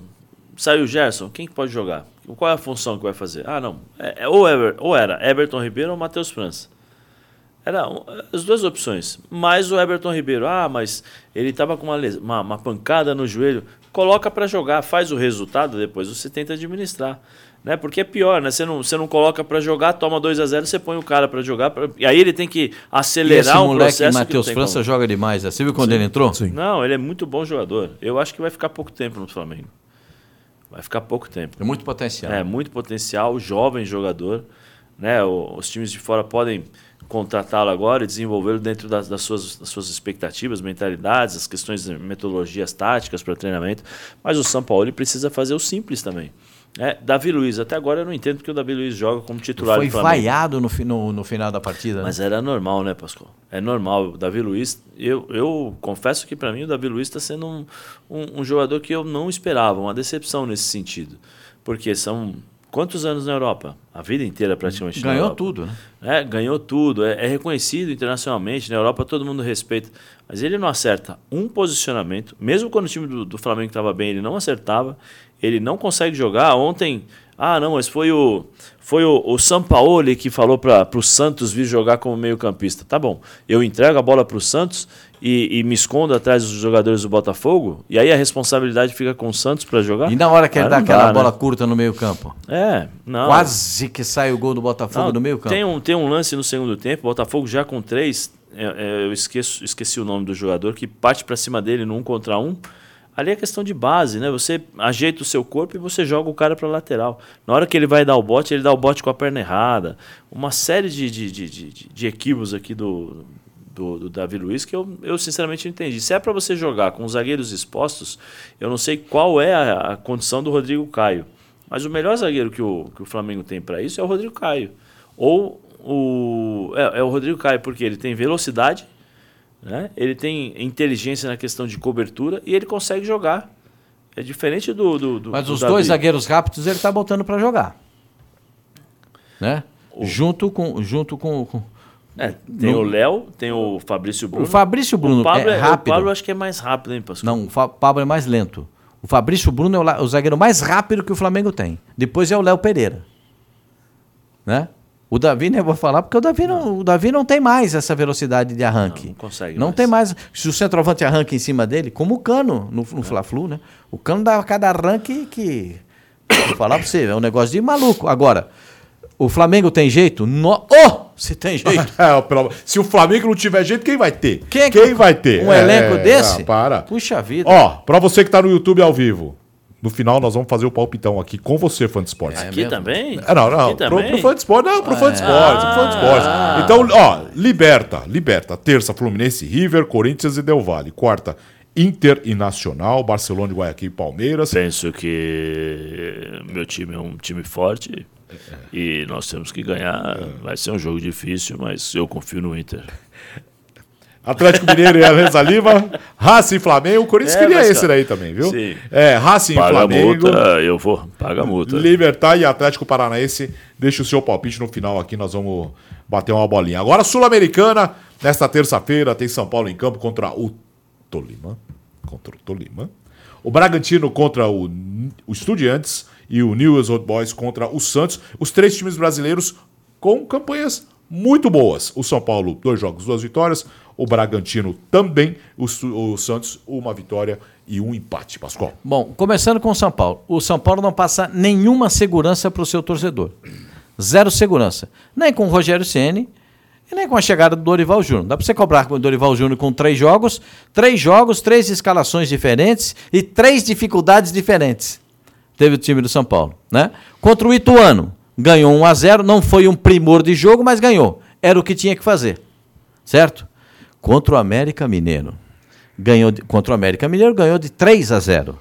Sai o Gerson, quem que pode jogar? Qual é a função que vai fazer? Ah, não. É, é ou, Ever, ou era Everton Ribeiro ou Matheus França. Era as duas opções. Mais o Everton Ribeiro. Ah, mas ele estava com uma, uma, uma, pancada no joelho. Coloca para jogar, faz o resultado, depois você tenta administrar né? Porque é pior, né? Você não, você não coloca para jogar, toma 2 a 0 você põe o cara para jogar. Pra... E aí ele tem que acelerar e esse o moleque Matheus França como. joga demais. Né? Você viu quando Sim. ele entrou? Sim. Não, ele é muito bom jogador. Eu acho que vai ficar pouco tempo no Flamengo. Vai ficar pouco tempo. É muito potencial. É, muito potencial, jovem jogador. Né? Os times de fora podem contratá-lo agora e desenvolvê-lo dentro das, das, suas, das suas expectativas, mentalidades, as questões de metodologias táticas para treinamento. Mas o São Paulo precisa fazer o simples também. É, Davi Luiz, até agora eu não entendo porque o Davi Luiz joga como titular Foi vaiado no, no, no, final da partida. Né? Mas era normal, né, Pascoal? É normal. O Davi Luiz, eu, eu confesso que para mim o Davi Luiz está sendo um, um, um, jogador que eu não esperava, uma decepção nesse sentido. Porque são quantos anos na Europa? A vida inteira praticamente. Ganhou tudo, né? É, ganhou tudo. É, é reconhecido internacionalmente. Na Europa todo mundo respeita. Mas ele não acerta um posicionamento. Mesmo quando o time do, do Flamengo estava bem, ele não acertava ele não consegue jogar. Ontem, ah, não, mas foi o foi o, o Sampaoli que falou para o Santos vir jogar como meio-campista. Tá bom, eu entrego a bola para o Santos e, e, me escondo atrás dos jogadores do Botafogo, e aí a responsabilidade fica com o Santos para jogar. E na hora que ele dá aquela dá, bola né? curta no meio-campo? É, não. Quase que sai o gol do Botafogo não, no meio-campo. Tem um, tem um lance no segundo tempo, o Botafogo já com três, é, é, eu esqueço, esqueci o nome do jogador, que parte para cima dele no um contra um Ali é questão de base, né? Você ajeita o seu corpo e você joga o cara para lateral. Na hora que ele vai dar o bote, ele dá o bote com a perna errada. Uma série de, de, de, de, de equívocos aqui do, do, do, Davi Luiz que eu, eu sinceramente não entendi. Se é para você jogar com os zagueiros expostos, eu não sei qual é a, a, condição do Rodrigo Caio. Mas o melhor zagueiro que o, que o Flamengo tem para isso é o Rodrigo Caio. ou o, é, é o Rodrigo Caio, porque ele tem velocidade, né? ele tem inteligência na questão de cobertura e ele consegue jogar. É diferente do. do, do Mas do os Davi. dois zagueiros rápidos ele tá botando para jogar. Né? O- Junto com. Junto com, com- É, tem no- o Léo, tem o Fabrício Bruno. O Fabrício Bruno o Pablo é rápido. O Pablo acho que é mais rápido, hein, Pascoal? Não, o Fa- Pablo é mais lento. O Fabrício Bruno é o, o zagueiro mais rápido que o Flamengo tem. Depois é o Léo Pereira. Né? O Davi, nem vou falar, porque o Davi não, o Davi não tem mais essa velocidade de arranque. Não, não consegue Não mais. tem mais. Se o centroavante arranca em cima dele, como o Cano no, no Fla-Flu, né? O Cano dá cada arranque que. Vou falar pra você, é um negócio de maluco. Agora, o Flamengo tem jeito? No... Oh! Se tem jeito. É, Se o Flamengo não tiver jeito, quem vai ter? Quem, que- vai ter? Um É, elenco desse? ah, para. Puxa vida. Ó, pra você que tá no YouTube ao vivo, no final nós vamos fazer o palpitão aqui com você, fã de esportes. Aqui também? É, não, não, Aqui pro, também? pro fã de esporte, não, pro fã de esporte, pro fã de esporte. Então, ó, liberta, liberta. Terça, Fluminense, River, Corinthians e Del Valle. Quarta, Inter e Nacional, Barcelona, Guayaquil e Palmeiras. Penso que meu time é um time forte e nós temos que ganhar. Vai ser um jogo difícil, mas eu confio no Inter. Atlético Mineiro e Alianza Lima, Racing e Flamengo. O Corinthians É, queria esse cara, daí também, viu? sim. É, Racing e Flamengo. multa, eu vou. Paga a multa. Libertar e Atlético Paranaense. Deixa o seu palpite no final aqui, nós vamos bater uma bolinha. Agora, Sul-Americana, nesta terça-feira, tem São Paulo em campo contra o Tolima. Contra o Tolima. O Bragantino contra o, o Estudiantes e o Newell's Old Boys contra o Santos. Os três times brasileiros com campanhas muito boas. O São Paulo, dois jogos, duas vitórias. O Bragantino também. O, o Santos, uma vitória e um empate. Pascoal. Bom, começando com o São Paulo. O São Paulo não passa nenhuma segurança para o seu torcedor. Zero segurança. Nem com o Rogério Ceni e nem com a chegada do Dorival Júnior. Dá para você cobrar com o Dorival Júnior com três jogos, três jogos, três escalações diferentes e três dificuldades diferentes. Teve o time do São Paulo, né? Contra o Ituano, ganhou 1 a 0, não foi um primor de jogo, mas ganhou. Era o que tinha que fazer. Certo? Contra o América Mineiro. Ganhou de- contra o América Mineiro ganhou de 3 a 0.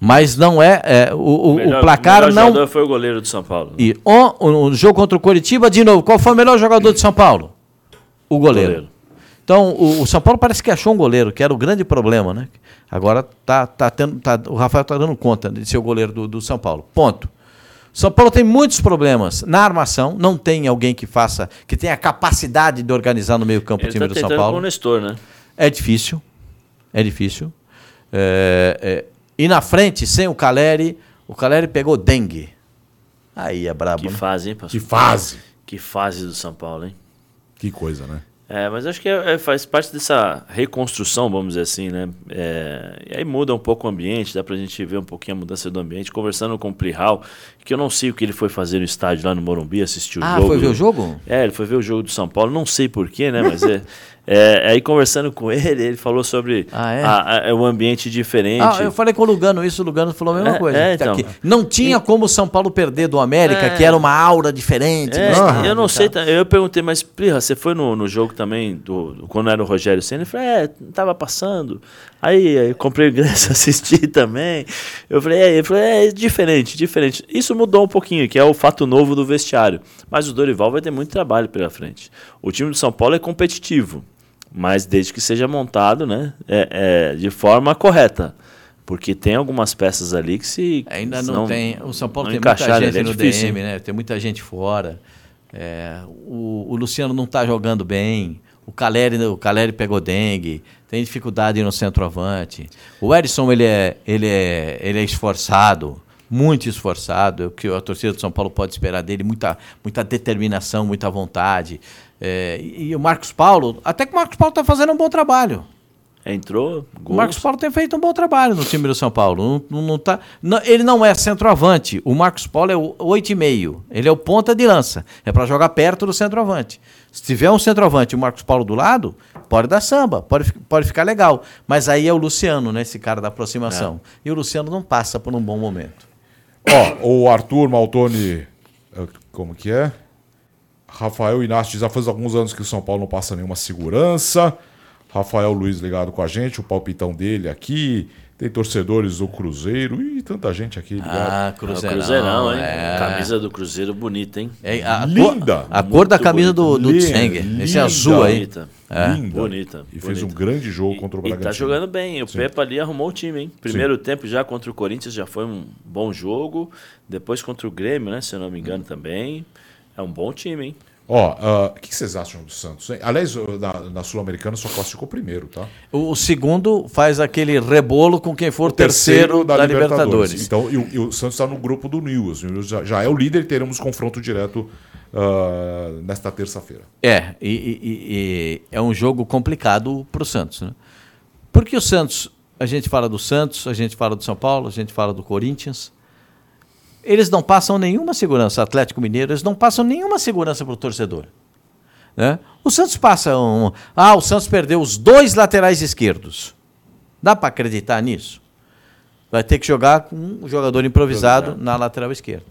Mas não é, é, o, o- o Melhor- placar melhor não jogador foi o goleiro do São Paulo. e o, o- o jogo contra o Coritiba, de novo, qual foi o melhor jogador de São Paulo? O goleiro. Goleiro. Então, o, o São Paulo parece que achou um goleiro, que era o grande problema, né? Agora tá, tá tendo, tá- o Rafael está dando conta de ser o goleiro do, do São Paulo. Ponto. São Paulo tem muitos problemas na armação, não tem alguém que faça, que tenha a capacidade de organizar no meio-campo o time tá do São tentando com Paulo. o Nestor, né? É difícil. É difícil. É, é, e na frente, sem o Caleri, o Caleri pegou dengue. Aí é brabo. Que né? fase, hein, pastor? Que fase. Que fase do São Paulo, hein? Que coisa, né? É, mas acho que é- é- faz parte dessa reconstrução, vamos dizer assim, né? É, e aí muda um pouco o ambiente, dá pra gente ver um pouquinho a mudança do ambiente. Conversando com o Plihal, que eu não sei o que ele foi fazer no estádio lá no Morumbi, assistiu o Ah, jogo. foi ver o jogo? É, ele foi ver o jogo do São Paulo, não sei porquê, né? Mas é, é, aí conversando com ele, ele falou sobre Ah, é? a- a- é um ambiente diferente. Ah, eu falei com o Lugano isso, o Lugano falou a mesma É, coisa. é, Tá então. aqui. Não tinha como o São Paulo perder do América, É. que era uma aura diferente. É, estádio eu não e sei, tal. tá, eu perguntei, mas Plirra, você foi no, no jogo também, do, do- quando era o Rogério Senna? Ele falou, é, tava passando. Aí, comprei o ingresso, assisti também. Eu falei, é, ele falou, é, diferente, diferente. Isso mudou um pouquinho, que é o fato novo do vestiário. Mas o Dorival vai ter muito trabalho pela frente. O time do São Paulo é competitivo, mas desde que seja montado né, é, é, de forma correta. Porque tem algumas peças ali que se. Ainda se não, tem. O São Paulo não tem muita gente é no difícil, DM, né? Tem muita gente fora. É, o, o Luciano não está jogando bem. O Caleri, o Caleri pegou dengue. Tem dificuldade no centroavante. O Edson, ele é, ele é, ele é esforçado. Muito esforçado. O que a torcida do São Paulo pode esperar dele. Muita, muita determinação, muita vontade. É, e, e o Marcos Paulo, até que o Marcos Paulo está fazendo um bom trabalho. Entrou, O gols. Marcos Paulo tem feito um bom trabalho no time do São Paulo. Não, não, não tá, não- ele não é centroavante. O Marcos Paulo é o 8,5. Ele é o ponta de lança. É para jogar perto do centroavante. Se tiver um centroavante e o Marcos Paulo do lado, pode dar samba, pode, pode ficar legal. Mas aí é o Luciano, né? Esse cara da aproximação. E o Luciano não passa por um bom momento. Ó, o Arthur Maltoni, eh, como que é? Rafael Inácio diz, já faz alguns anos que o São Paulo não passa nenhuma segurança. Rafael Luiz ligado com a gente, o palpitão dele aqui. Tem torcedores do Cruzeiro e tanta gente aqui ligado. Ah, É o Cruzeirão. Cruzeirão, hein? é. Camisa do Cruzeiro bonita, hein? É, a Linda. A cor da camisa do, do bonita. Tseng. Esse azul aí. Bonita. Linda. Bonita. E fez um bonita. grande jogo contra o E Bragantino. tá jogando bem. O Sim. Pepa ali arrumou o time, hein? Primeiro tempo já contra o Corinthians já foi um bom jogo. Depois contra o Grêmio, né? Se eu não me engano também. É um bom time, hein? Ó, ah, o que vocês acham do Santos? hein? Aliás, na, na Sul-Americana só classificou primeiro, tá? O, o segundo faz aquele rebolo com quem for terceiro, da, Libertadores. Então, e, o- e o Santos está no grupo do News. O News já, já é o líder e teremos confronto direto ah, nesta terça-feira. É, e, e- e- e é um jogo complicado para o Santos, né? Porque o Santos, a gente fala do Santos, a gente fala do São Paulo, a gente fala do Corinthians. Eles não passam nenhuma segurança, Atlético Mineiro, eles não passam nenhuma segurança para o torcedor. Né? O Santos passa um. Ah, o Santos perdeu os dois laterais esquerdos. Dá para acreditar nisso? Vai ter que jogar com um jogador improvisado na lateral esquerda.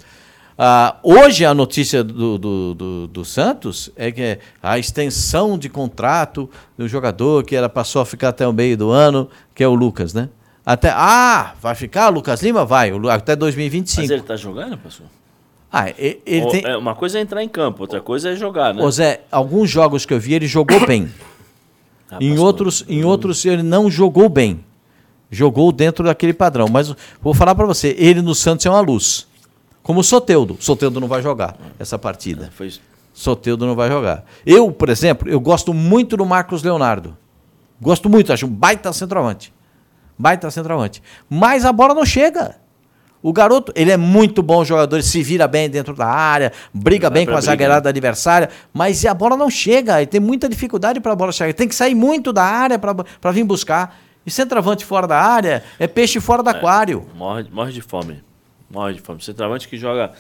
Ah, hoje a notícia do, do, do, do Santos é que a extensão de contrato do jogador que era passou a ficar até o meio do ano, que é o Lucas, né? Até ah, vai ficar Lucas Lima vai até 2025. Mas ele tá jogando, pastor? Ah, ele Ou- tem é, uma coisa é entrar em campo, outra coisa é jogar, né? Ô Zé, alguns jogos que eu vi ele jogou bem. Ah, em pastor. outros, em outros ele não jogou bem. Jogou dentro daquele padrão. Mas vou falar para você, ele no Santos é uma luz. Como o Soteudo. Soteudo não vai jogar essa partida. Foi Soteudo não vai jogar. Eu, por exemplo, eu gosto muito do Marcos Leonardo. Gosto muito, acho um baita centroavante. Baita centroavante. Mas a bola não chega. O garoto, ele é muito bom jogador, ele se vira bem dentro da área, briga bem pra com a briga, zagueirada adversária, mas a bola não chega, ele tem muita dificuldade para a bola chegar. Ele tem que sair muito da área para vir buscar. E centroavante fora da área é peixe fora do aquário. Morre, morre de fome. Morre de fome. Centroavante que joga.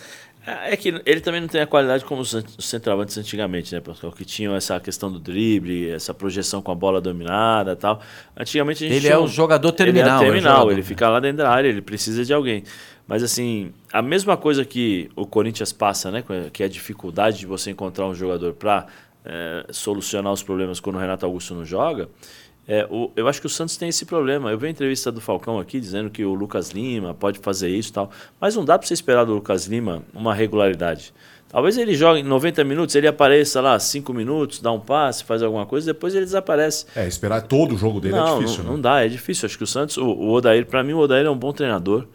É é que ele também não tem a qualidade como os centroavantes antigamente, né, Pascoal? Que tinham essa questão do drible, essa projeção com a bola dominada e tal. Antigamente a gente Ele tinha é um- jogador Ele terminal, é é terminal, jogador. ele fica lá dentro da área, ele precisa de alguém. Mas assim, a mesma coisa que o Corinthians passa, né? Que é a dificuldade de você encontrar um jogador para solucionar os problemas quando o Renato Augusto não joga. É, o- eu acho que o Santos tem esse problema. Eu vi a entrevista do Falcão aqui dizendo que o Lucas Lima pode fazer isso e tal, mas não dá para você esperar do Lucas Lima uma regularidade. Talvez ele jogue em 90 minutos, ele apareça lá 5 minutos, dá um passe, faz alguma coisa, depois ele desaparece. É, esperar todo o jogo dele não, é difícil, não, né? não dá, é difícil. Acho que o Santos, o, o Odair, para mim, o Odair é um bom treinador.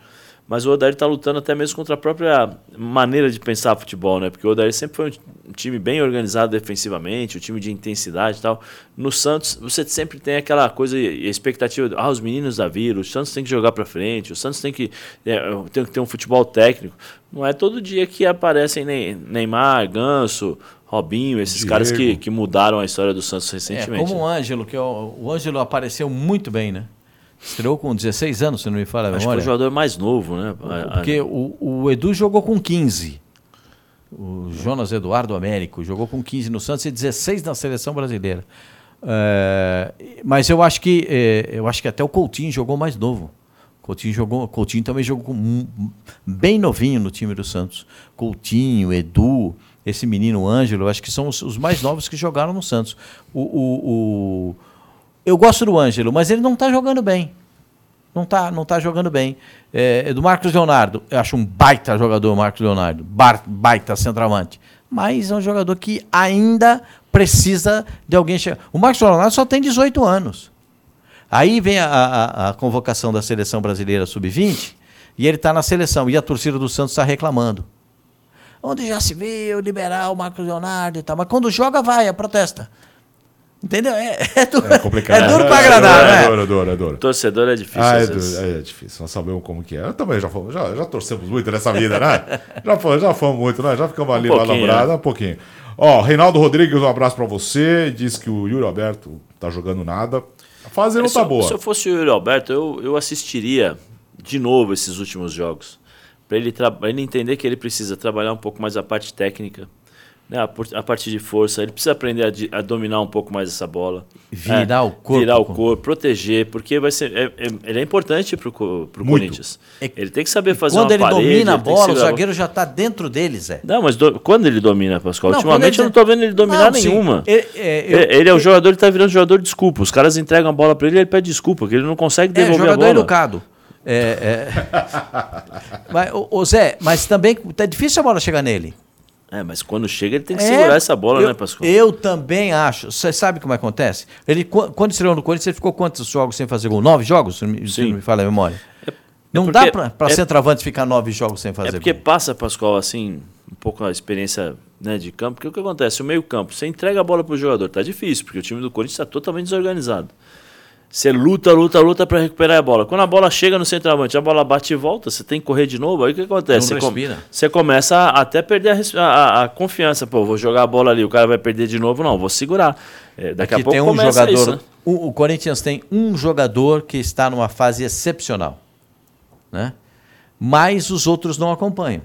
Mas o Odair está lutando até mesmo contra a própria maneira de pensar futebol, né? Porque o Odair sempre foi um time bem organizado defensivamente, um time de intensidade e tal. No Santos, você sempre tem aquela coisa e a expectativa, ah, os meninos da Vila, o Santos tem que jogar para frente, o Santos tem que, é, tem que ter um futebol técnico. Não é todo dia que aparecem Ney- Neymar, Ganso, Robinho, esses Diego. caras que, que mudaram a história do Santos É, recentemente. como né? o Ângelo, que é o, o Ângelo apareceu muito bem, né? Estreou com 16 anos, se não me falha a Acho que foi memória. o jogador mais novo, né? Porque o, o Edu jogou com 15. O Jonas Eduardo Américo jogou com 15 no Santos e 16 na seleção brasileira. É, mas eu acho que é, eu acho que até o Coutinho jogou mais novo. Coutinho jogou, Coutinho também jogou com bem novinho no time do Santos. Coutinho, Edu, esse menino Ângelo, eu acho que são os, os mais novos que jogaram no Santos. O, o- o- eu gosto do Ângelo, mas ele não está jogando bem. Não tá, não tá jogando bem. É, do Marcos Leonardo, eu acho um baita jogador, Marcos Leonardo. Bar- baita centroavante. Mas é um jogador que ainda precisa de alguém chegar. O Marcos Leonardo só tem 18 anos. Aí vem a, a- a convocação da seleção brasileira sub-20 e ele está na seleção e a torcida do Santos está reclamando. Onde já se viu liberar o Marcos Leonardo e tal. Mas quando joga, vai, é protesta. Entendeu? É, é, du- É complicado. é duro para É agradar, duro, né? É duro, é duro, é duro. Torcedor é difícil. Ah, é, duro, vezes. é difícil, nós sabemos como que é. Eu também já fomos, já, já torcemos muito nessa vida, né? já, fomos, já fomos muito, né? Já ficamos ali Um lá lembrados, né? um pouquinho. Ó, Reinaldo Rodrigues, um abraço pra você. Diz que o Yuri Alberto tá jogando nada. A fase não se, tá eu- boa. se eu fosse o Yuri Alberto, eu, eu assistiria de novo esses últimos jogos. Para ele, pra ele entender que ele precisa trabalhar um pouco mais a parte técnica. Né, a, a partir de força. Ele precisa aprender a, a dominar um pouco mais essa bola. Virar o corpo. Virar o corpo, proteger, porque vai ser, é, é- ele é importante pro Muito. Corinthians. É- Ele tem que saber fazer Quando uma ele parede, domina a ele bola, o zagueiro já tá dentro dele, Zé. Não, mas do- quando ele domina, Pascoal? Não, Ultimamente quando eu não tô vendo ele dominar Não, nenhuma. Ele, é, eu- Ele, ele é o jogador, ele tá virando jogador de desculpa. Os caras entregam a bola pra ele e ele pede desculpa, que ele não consegue É, devolver a jogador bola. educado. É, é. mas, ô, ô, Zé, mas também tá difícil a bola chegar nele. É, mas quando chega ele tem que É, segurar essa bola, eu, né, Pascoal? Eu também acho. Você sabe como acontece? Ele, qu- quando estreou no Corinthians, ele ficou quantos jogos sem fazer gol? Nove jogos? Se não me, se não me falha a memória. não porque- dá pra, pra é- centroavante ficar nove jogos sem fazer É porque gol. passa, Pascoal, assim, um pouco a experiência né, de campo, porque o que acontece? O meio campo, você entrega a bola pro jogador, tá difícil, porque o time do Corinthians está totalmente desorganizado. Você luta, luta, luta para recuperar a bola. Quando a bola chega no centroavante, a bola bate e volta, você tem que correr de novo, aí o que acontece? Você, com- respira. você começa a até perder a, a- a- a confiança. Pô, vou jogar a bola ali, o cara vai perder de novo. Não, vou segurar. É, daqui a Aqui pouco tem um começa jogador. isso, né? o, o Corinthians tem um jogador que está numa fase excepcional. Né? Mas os outros não acompanham.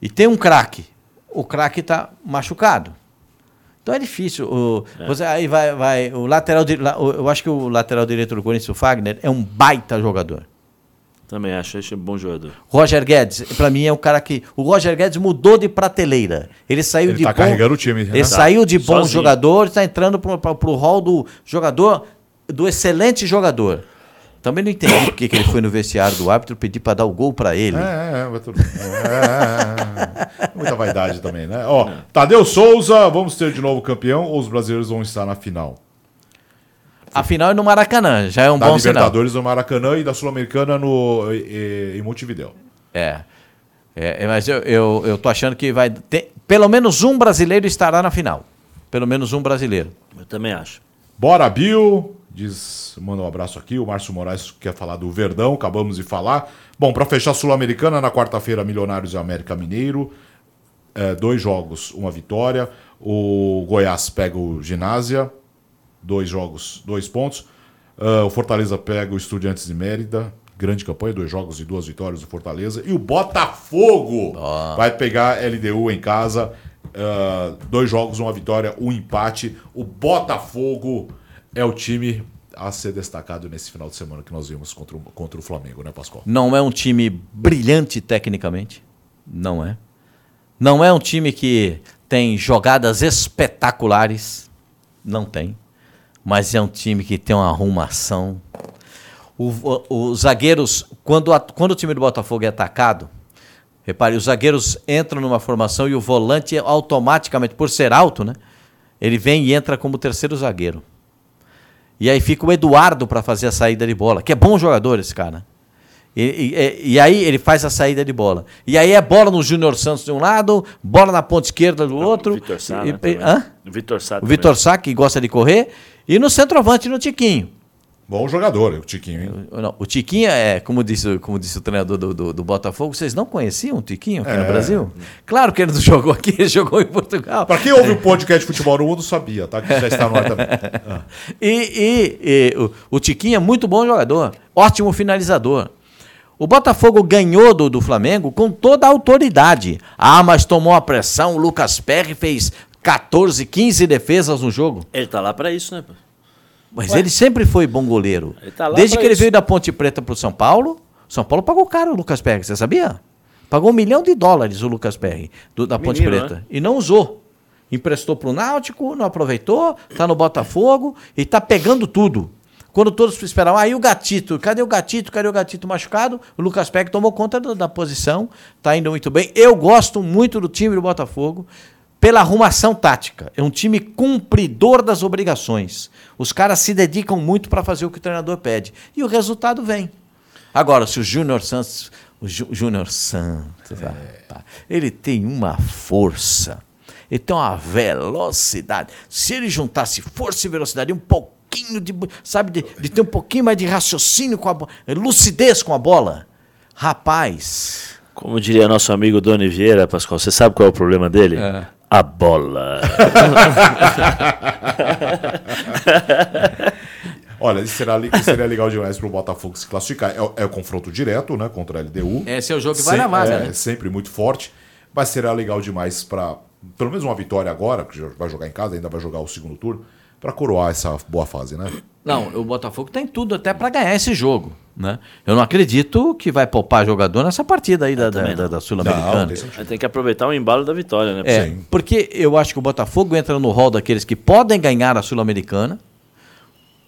E tem um craque. O craque está machucado. Então é difícil. O, você, aí vai, vai. O lateral. o- eu acho que o lateral direito do Corinthians, o Fagner, é um baita jogador. Também acho, acho um bom jogador. Roger Guedes, para mim, é um cara que. O Roger Guedes mudou de prateleira. Ele saiu Ele de tá bom. carregando o time, né? Ele Tá. saiu de bom Sozinho. jogador, está entrando para o hall do jogador, do excelente jogador. Também não entendi porque que ele foi no vestiário do árbitro pedir para dar o gol para ele. É, é, é, é, é. Muita vaidade também, né? Ó, Tadeu Souza, vamos ter de novo campeão ou os brasileiros vão estar na final? Afinal, é no Maracanã, já é um Da bom sinal. Libertadores no Maracanã e da Sul-Americana no, e- e- em Montevideo. É. É, é, mas eu, eu, eu tô achando que vai ter. Pelo menos um brasileiro estará na final. Pelo menos um brasileiro. Eu também acho. Bora, Bill. Diz, manda um abraço aqui. O Márcio Moraes quer falar do Verdão, acabamos de falar. Bom, para fechar Sul-Americana, na quarta-feira, Milionários e América Mineiro. É, dois jogos, uma vitória. O Goiás pega o Ginásia. Dois jogos, dois pontos. Ah, o Fortaleza pega o Estudiantes de Mérida. Grande campanha, dois jogos e duas vitórias do Fortaleza. E o Botafogo vai pegar LDU em casa. Ah, dois jogos, uma vitória, um empate. O Botafogo é o time a ser destacado nesse final de semana que nós vimos contra o, contra o Flamengo, né, Pascoal? Não é um time brilhante tecnicamente. Não é. Não é um time que tem jogadas espetaculares. Não tem. Mas é um time que tem uma arrumação. Os zagueiros, quando, a- quando o time do Botafogo é atacado, repare, os zagueiros entram numa formação e o volante automaticamente, por ser alto, né? Ele vem e entra como terceiro zagueiro. E aí fica o Eduardo para fazer a saída de bola, que é bom jogador esse cara. E, e- e- aí ele faz a saída de bola. E aí é bola no Júnior Santos de um lado, bola na ponta esquerda do outro. Vitor Sá, E- né, Vitor Sá O. Vitor Sá, que gosta de correr. E no centroavante, no Tiquinho. Bom jogador, o Tiquinho, hein? Não, o Tiquinho é, como disse, como disse o treinador do, do, do Botafogo, vocês não conheciam o Tiquinho aqui no Brasil? Claro que ele não jogou aqui, ele jogou em Portugal. Pra quem ouve o podcast de futebol no mundo, sabia, tá? Que já está no ar também. Ah. E, e- e o, o Tiquinho é muito bom jogador, ótimo finalizador. O Botafogo ganhou do, do Flamengo com toda a autoridade. Ah, mas tomou a pressão, o Lucas Perry fez 14, 15 defesas no jogo. Ele tá lá pra isso, né? Mas ele sempre foi bom goleiro. Tá Desde que ele isso. veio da Ponte Preta para o São Paulo, São Paulo pagou caro o Lucas Perry, você sabia? Pagou um milhão de dólares o Lucas Perry do- da Ponte Menino, Preta. né? E não usou. Emprestou para o Náutico, não aproveitou, tá no Botafogo e tá pegando tudo. Quando todos esperavam, aí o gatito, cadê o gatito? Cadê o gatito machucado? O Lucas Perry tomou conta da, da posição, tá indo muito bem. Eu gosto muito do time do Botafogo pela arrumação tática. É um time cumpridor das obrigações. Os caras se dedicam muito para fazer o que o treinador pede. E o resultado vem. Agora, se o Júnior Santos. O Jú- Júnior Santos, rapaz, ele tem uma força. Ele tem uma velocidade. Se ele juntasse força e velocidade e um pouquinho de. Sabe, de, de ter um pouquinho mais de raciocínio com a bola, lucidez com a bola. Rapaz. Como diria nosso amigo Doni Vieira, Pascoal, você sabe qual é o problema dele? É. A bola. Olha, isso será, li- seria legal demais pro Botafogo se classificar. É, o- é o confronto direto, né? Contra a LDU. Esse é o jogo que vai na vaga, é, né? Sempre muito forte. Mas será legal demais para pelo menos uma vitória agora, porque já vai jogar em casa, ainda vai jogar o segundo turno, para coroar essa boa fase, né? Não, o Botafogo tem tudo até para ganhar esse jogo. Né? Eu não acredito que vai poupar jogador nessa partida aí da, da, da, da Sul-Americana. Tem que aproveitar o embalo da vitória, né? É, porque eu acho que o Botafogo entra no rol daqueles que podem ganhar a Sul-Americana.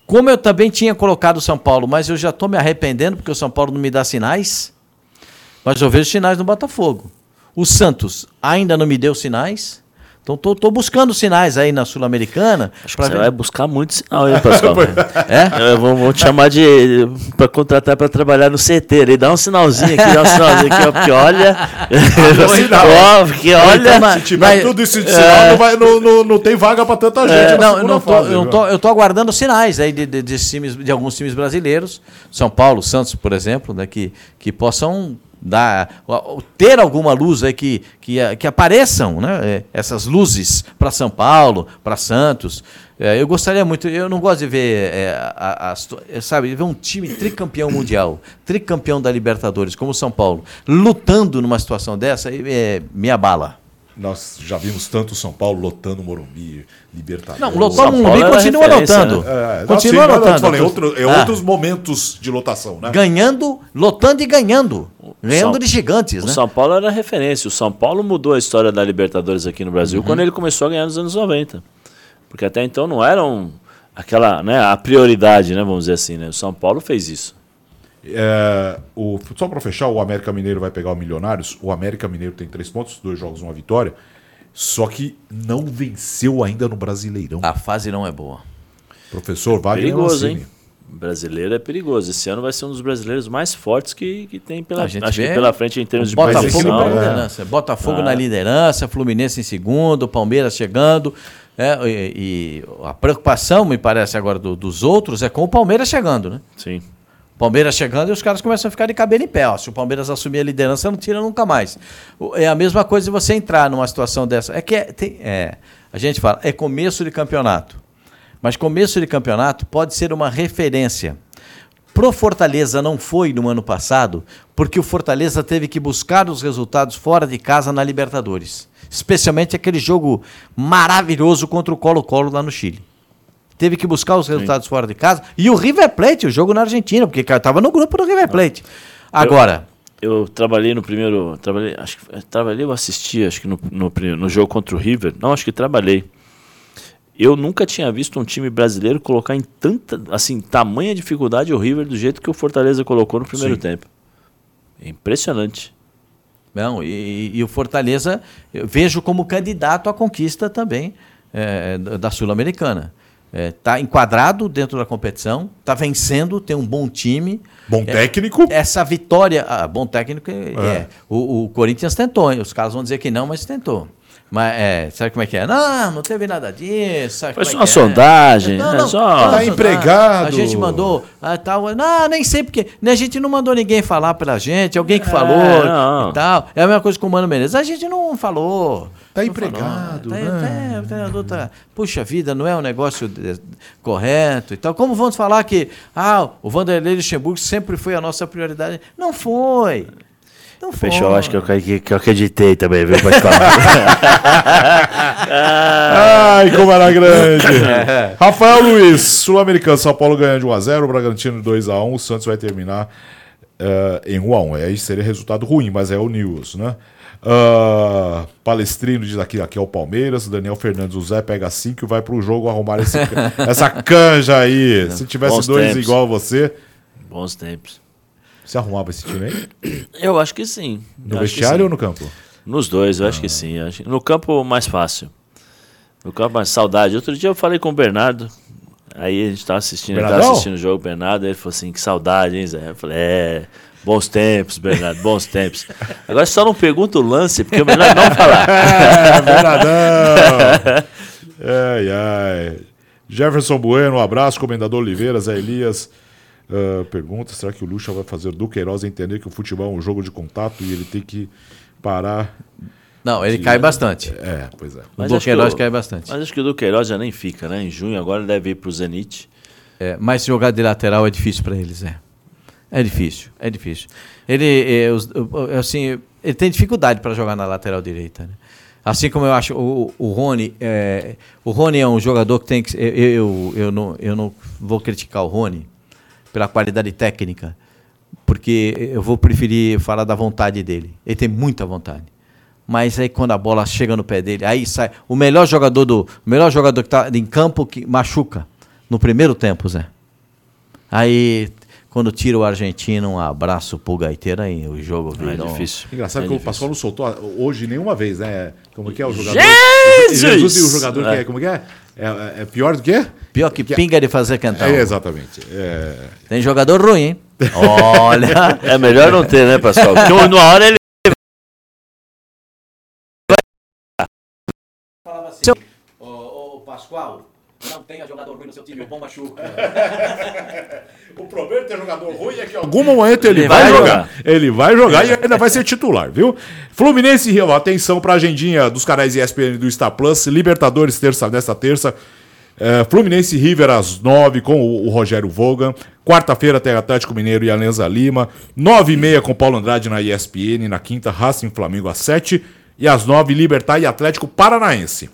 Como eu também tinha colocado o São Paulo, mas eu já estou me arrependendo porque o São Paulo não me dá sinais. Mas eu vejo sinais no Botafogo. O Santos ainda não me deu sinais. Então tô, tô buscando sinais aí na Sul-Americana. Acho que você ver. vai buscar muito sinal aí, Pascoal. é? Eu vou, vou, te chamar de para contratar para trabalhar no CT. Ele dá um sinalzinho aqui, dá um sinalzinho aqui, ó, porque olha, sinal, ó, porque olha, então, se tiver vai, tudo isso de sinal, é, não, vai, não, não, não, tem vaga para tanta gente. É, não, não tô, fase, eu, tô, eu tô aguardando sinais aí de, de, de, times, de alguns times brasileiros, São Paulo, Santos, por exemplo, né, que, que possam dar, ter alguma luz aí que, que, que apareçam, né? É, essas luzes para São Paulo, para Santos. É, eu gostaria muito, eu não gosto de ver, é, a, a, sabe, ver um time tricampeão mundial, tricampeão da Libertadores, como São Paulo, lutando numa situação dessa, é, me abala. Nós já vimos tanto o São Paulo lotando o Morumbi, Libertadores. Não, lotar o Morumbi continua lotando. Né? É, continua não, sim, lotando. Falei, outro, é ah. outros momentos de lotação, né? Ganhando, lotando e ganhando. Ganhando São, de gigantes, o né? São Paulo era referência. O São Paulo mudou a história da Libertadores aqui no Brasil uhum. quando ele começou a ganhar nos anos 90. Porque até então não era um, aquela, né, a prioridade, né, vamos dizer assim, né? O São Paulo fez isso. É, o, só para fechar, o América Mineiro vai pegar o Milionários. O América Mineiro tem três pontos, dois jogos, uma vitória. Só que não venceu ainda no Brasileirão. A fase não é boa. Professor Wagner Perigoso, hein? brasileiro é perigoso. Esse ano vai ser um dos brasileiros mais fortes que, que tem pela, acho que pela frente em termos de Botafogo na liderança. Botafogo ah. na liderança, Fluminense em segundo, Palmeiras chegando. É, e, e, a preocupação, me parece, agora do, dos outros é com o Palmeiras chegando, né? Sim. Palmeiras chegando e os caras começam a ficar de cabelo em pé. Ó. Se o Palmeiras assumir a liderança, não tira nunca mais. É a mesma coisa de você entrar numa situação dessa. É que é, tem, é, a gente fala, é começo de campeonato. Mas começo de campeonato pode ser uma referência. Pro Fortaleza não foi no ano passado, porque o Fortaleza teve que buscar os resultados fora de casa na Libertadores. Especialmente aquele jogo maravilhoso contra o Colo-Colo lá no Chile. Teve que buscar os resultados Sim. fora de casa. E o River Plate, o jogo na Argentina, porque estava no grupo do River Plate. Agora. Eu, eu, trabalhei no primeiro. Trabalhei, acho que trabalhei, eu assisti, acho que no, no, no jogo contra o River. Não, acho que trabalhei. Eu nunca tinha visto um time brasileiro colocar em tanta, assim, tamanha dificuldade o River do jeito que o Fortaleza colocou no primeiro Sim. tempo. É impressionante. Não, e, e, o Fortaleza eu vejo como candidato à conquista também é, da Sul-Americana. Está é, enquadrado dentro da competição, está vencendo, tem um bom time. Bom é, técnico? Essa vitória. Ah, bom técnico é. é. O, o Corinthians tentou, os caras vão dizer que não, mas tentou. Mas é, sabe como é que é? Não, não teve nada disso. Foi só uma é? sondagem. Não, não, é só... Tá empregado. A gente mandou. Ah, tal, não, nem sei porque. Né, a gente não mandou ninguém falar pela gente, alguém que é, falou não. e tal. É a mesma coisa com o Mano Menezes. A gente não falou. Tá não empregado. Falou, tá, né? o treinador tá. Puxa vida, não é um negócio de, correto e tal. Como vamos falar que ah, o Vanderlei Luxemburgo sempre foi a nossa prioridade? Não foi. Não Fechou, acho que eu, que, que eu acreditei também, viu, Pascoal? Ai, como era grande. É. Rafael Luiz, Sul-Americano, São Paulo ganhando de 1x0, o Bragantino 2x1, o Santos vai terminar uh, em 1x1. Aí seria resultado ruim, mas é o News, né? Uh, Palestrino diz aqui, aqui é o Palmeiras. Daniel Fernandes, o Zé pega 5 e vai pro jogo arrumar esse, essa canja aí. Se tivesse Bons dois tempos. igual a você. Bons tempos. Você arrumava esse time aí? Eu acho que sim. No vestiário ou no campo? Nos dois, eu ah. acho que ah. sim. No campo, mais fácil. No campo, mais saudade. Outro dia eu falei com o Bernardo. Aí a gente tava assistindo, ele tava assistindo o jogo, o Bernardo, ele falou assim, que saudade, hein, Zé? Eu falei, é, bons tempos, Bernardo, bons tempos. Agora só não pergunta o lance, porque o melhor não falar. é, Bernardão! ai, ai. Jefferson Bueno, um abraço, Comendador Oliveira, Zé Elias. Uh, pergunta: será que o Lucha vai fazer do Queiroz entender que o futebol é um jogo de contato e ele tem que parar? Não, ele de... cai bastante. É, pois é. Mas o Duqueiroz cai bastante. Mas acho que o Duqueiroz já nem fica, né? Em junho agora ele deve ir para o Zenit. É, mas jogar de lateral é difícil para eles, é. É difícil, é difícil. Ele, é, assim, ele tem dificuldade para jogar na lateral direita. Né? Assim como eu acho o, o Rony, é, o Rony é um jogador que tem que eu, eu, eu, não, eu não vou criticar o Rony pela qualidade técnica, porque eu vou preferir falar da vontade dele. Ele tem muita vontade. Mas aí quando a bola chega no pé dele, aí sai o melhor jogador do, o melhor jogador que está em campo que machuca no primeiro tempo, Zé. Aí quando tira o argentino, um abraço pro gaiteiro aí, o jogo virou... É difícil. Engraçado é que o difícil. Pascoal não soltou hoje nenhuma vez, né? Como que é o jogador? Jesus! Jesus e o jogador que É. é, como que é? É, é pior do que? Pior que pinga de fazer cantar. É, exatamente. É, Tem jogador ruim, hein? Olha... É melhor não ter, né, Pascoal? Porque uma hora ele. Ô, Pascoal, não tenha jogador ruim no seu time, o bom machuca. O problema de ter jogador ruim é que em algum momento ele, Ele vai, vai jogar. jogar. Ele vai jogar e ainda vai ser titular, viu? Fluminense e Rio, atenção pra agendinha dos canais ESPN do Star Plus. Libertadores terça, nesta terça. É, Fluminense River às 9 com o, o Rogério Vogan. Quarta-feira tem Atlético Mineiro e Alenza Lima. 9 e meia com Paulo Andrade na ESPN. Na quinta, Racing Flamengo às 7. E às 9, Libertar e Atlético Paranaense.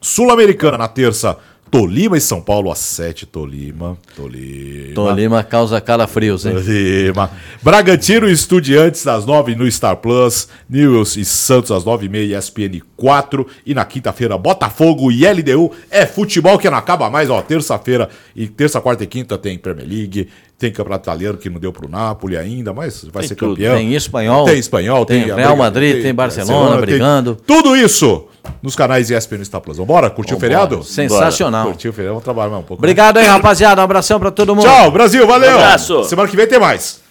Sul-Americana na terça, Tolima e São Paulo às 7. Tolima, Tolima. Tolima causa calafrios, hein? Tolima. Bragantino e Estudiantes às 9 no Star Plus. Newells e Santos às 9h30, ESPN 4. E na quinta-feira, Botafogo e LDU. É futebol que não acaba mais, ó. Terça-feira e terça, quarta e quinta tem Premier League. Tem campeonato italiano que não deu para o Napoli ainda, mas vai tem ser tudo. campeão. Tem espanhol. Tem espanhol, tem, tem Real Madrid, tem, tem Barcelona, Barcelona brigando. tudo isso nos canais ESPN Star Plus. Bora Curtiu o feriado? Sensacional. Curtiu o feriado, vamos trabalhar mais um pouco. Né? Obrigado aí, rapaziada. Um abração para todo mundo. Tchau, Brasil. Valeu. Um abraço. Semana que vem tem mais.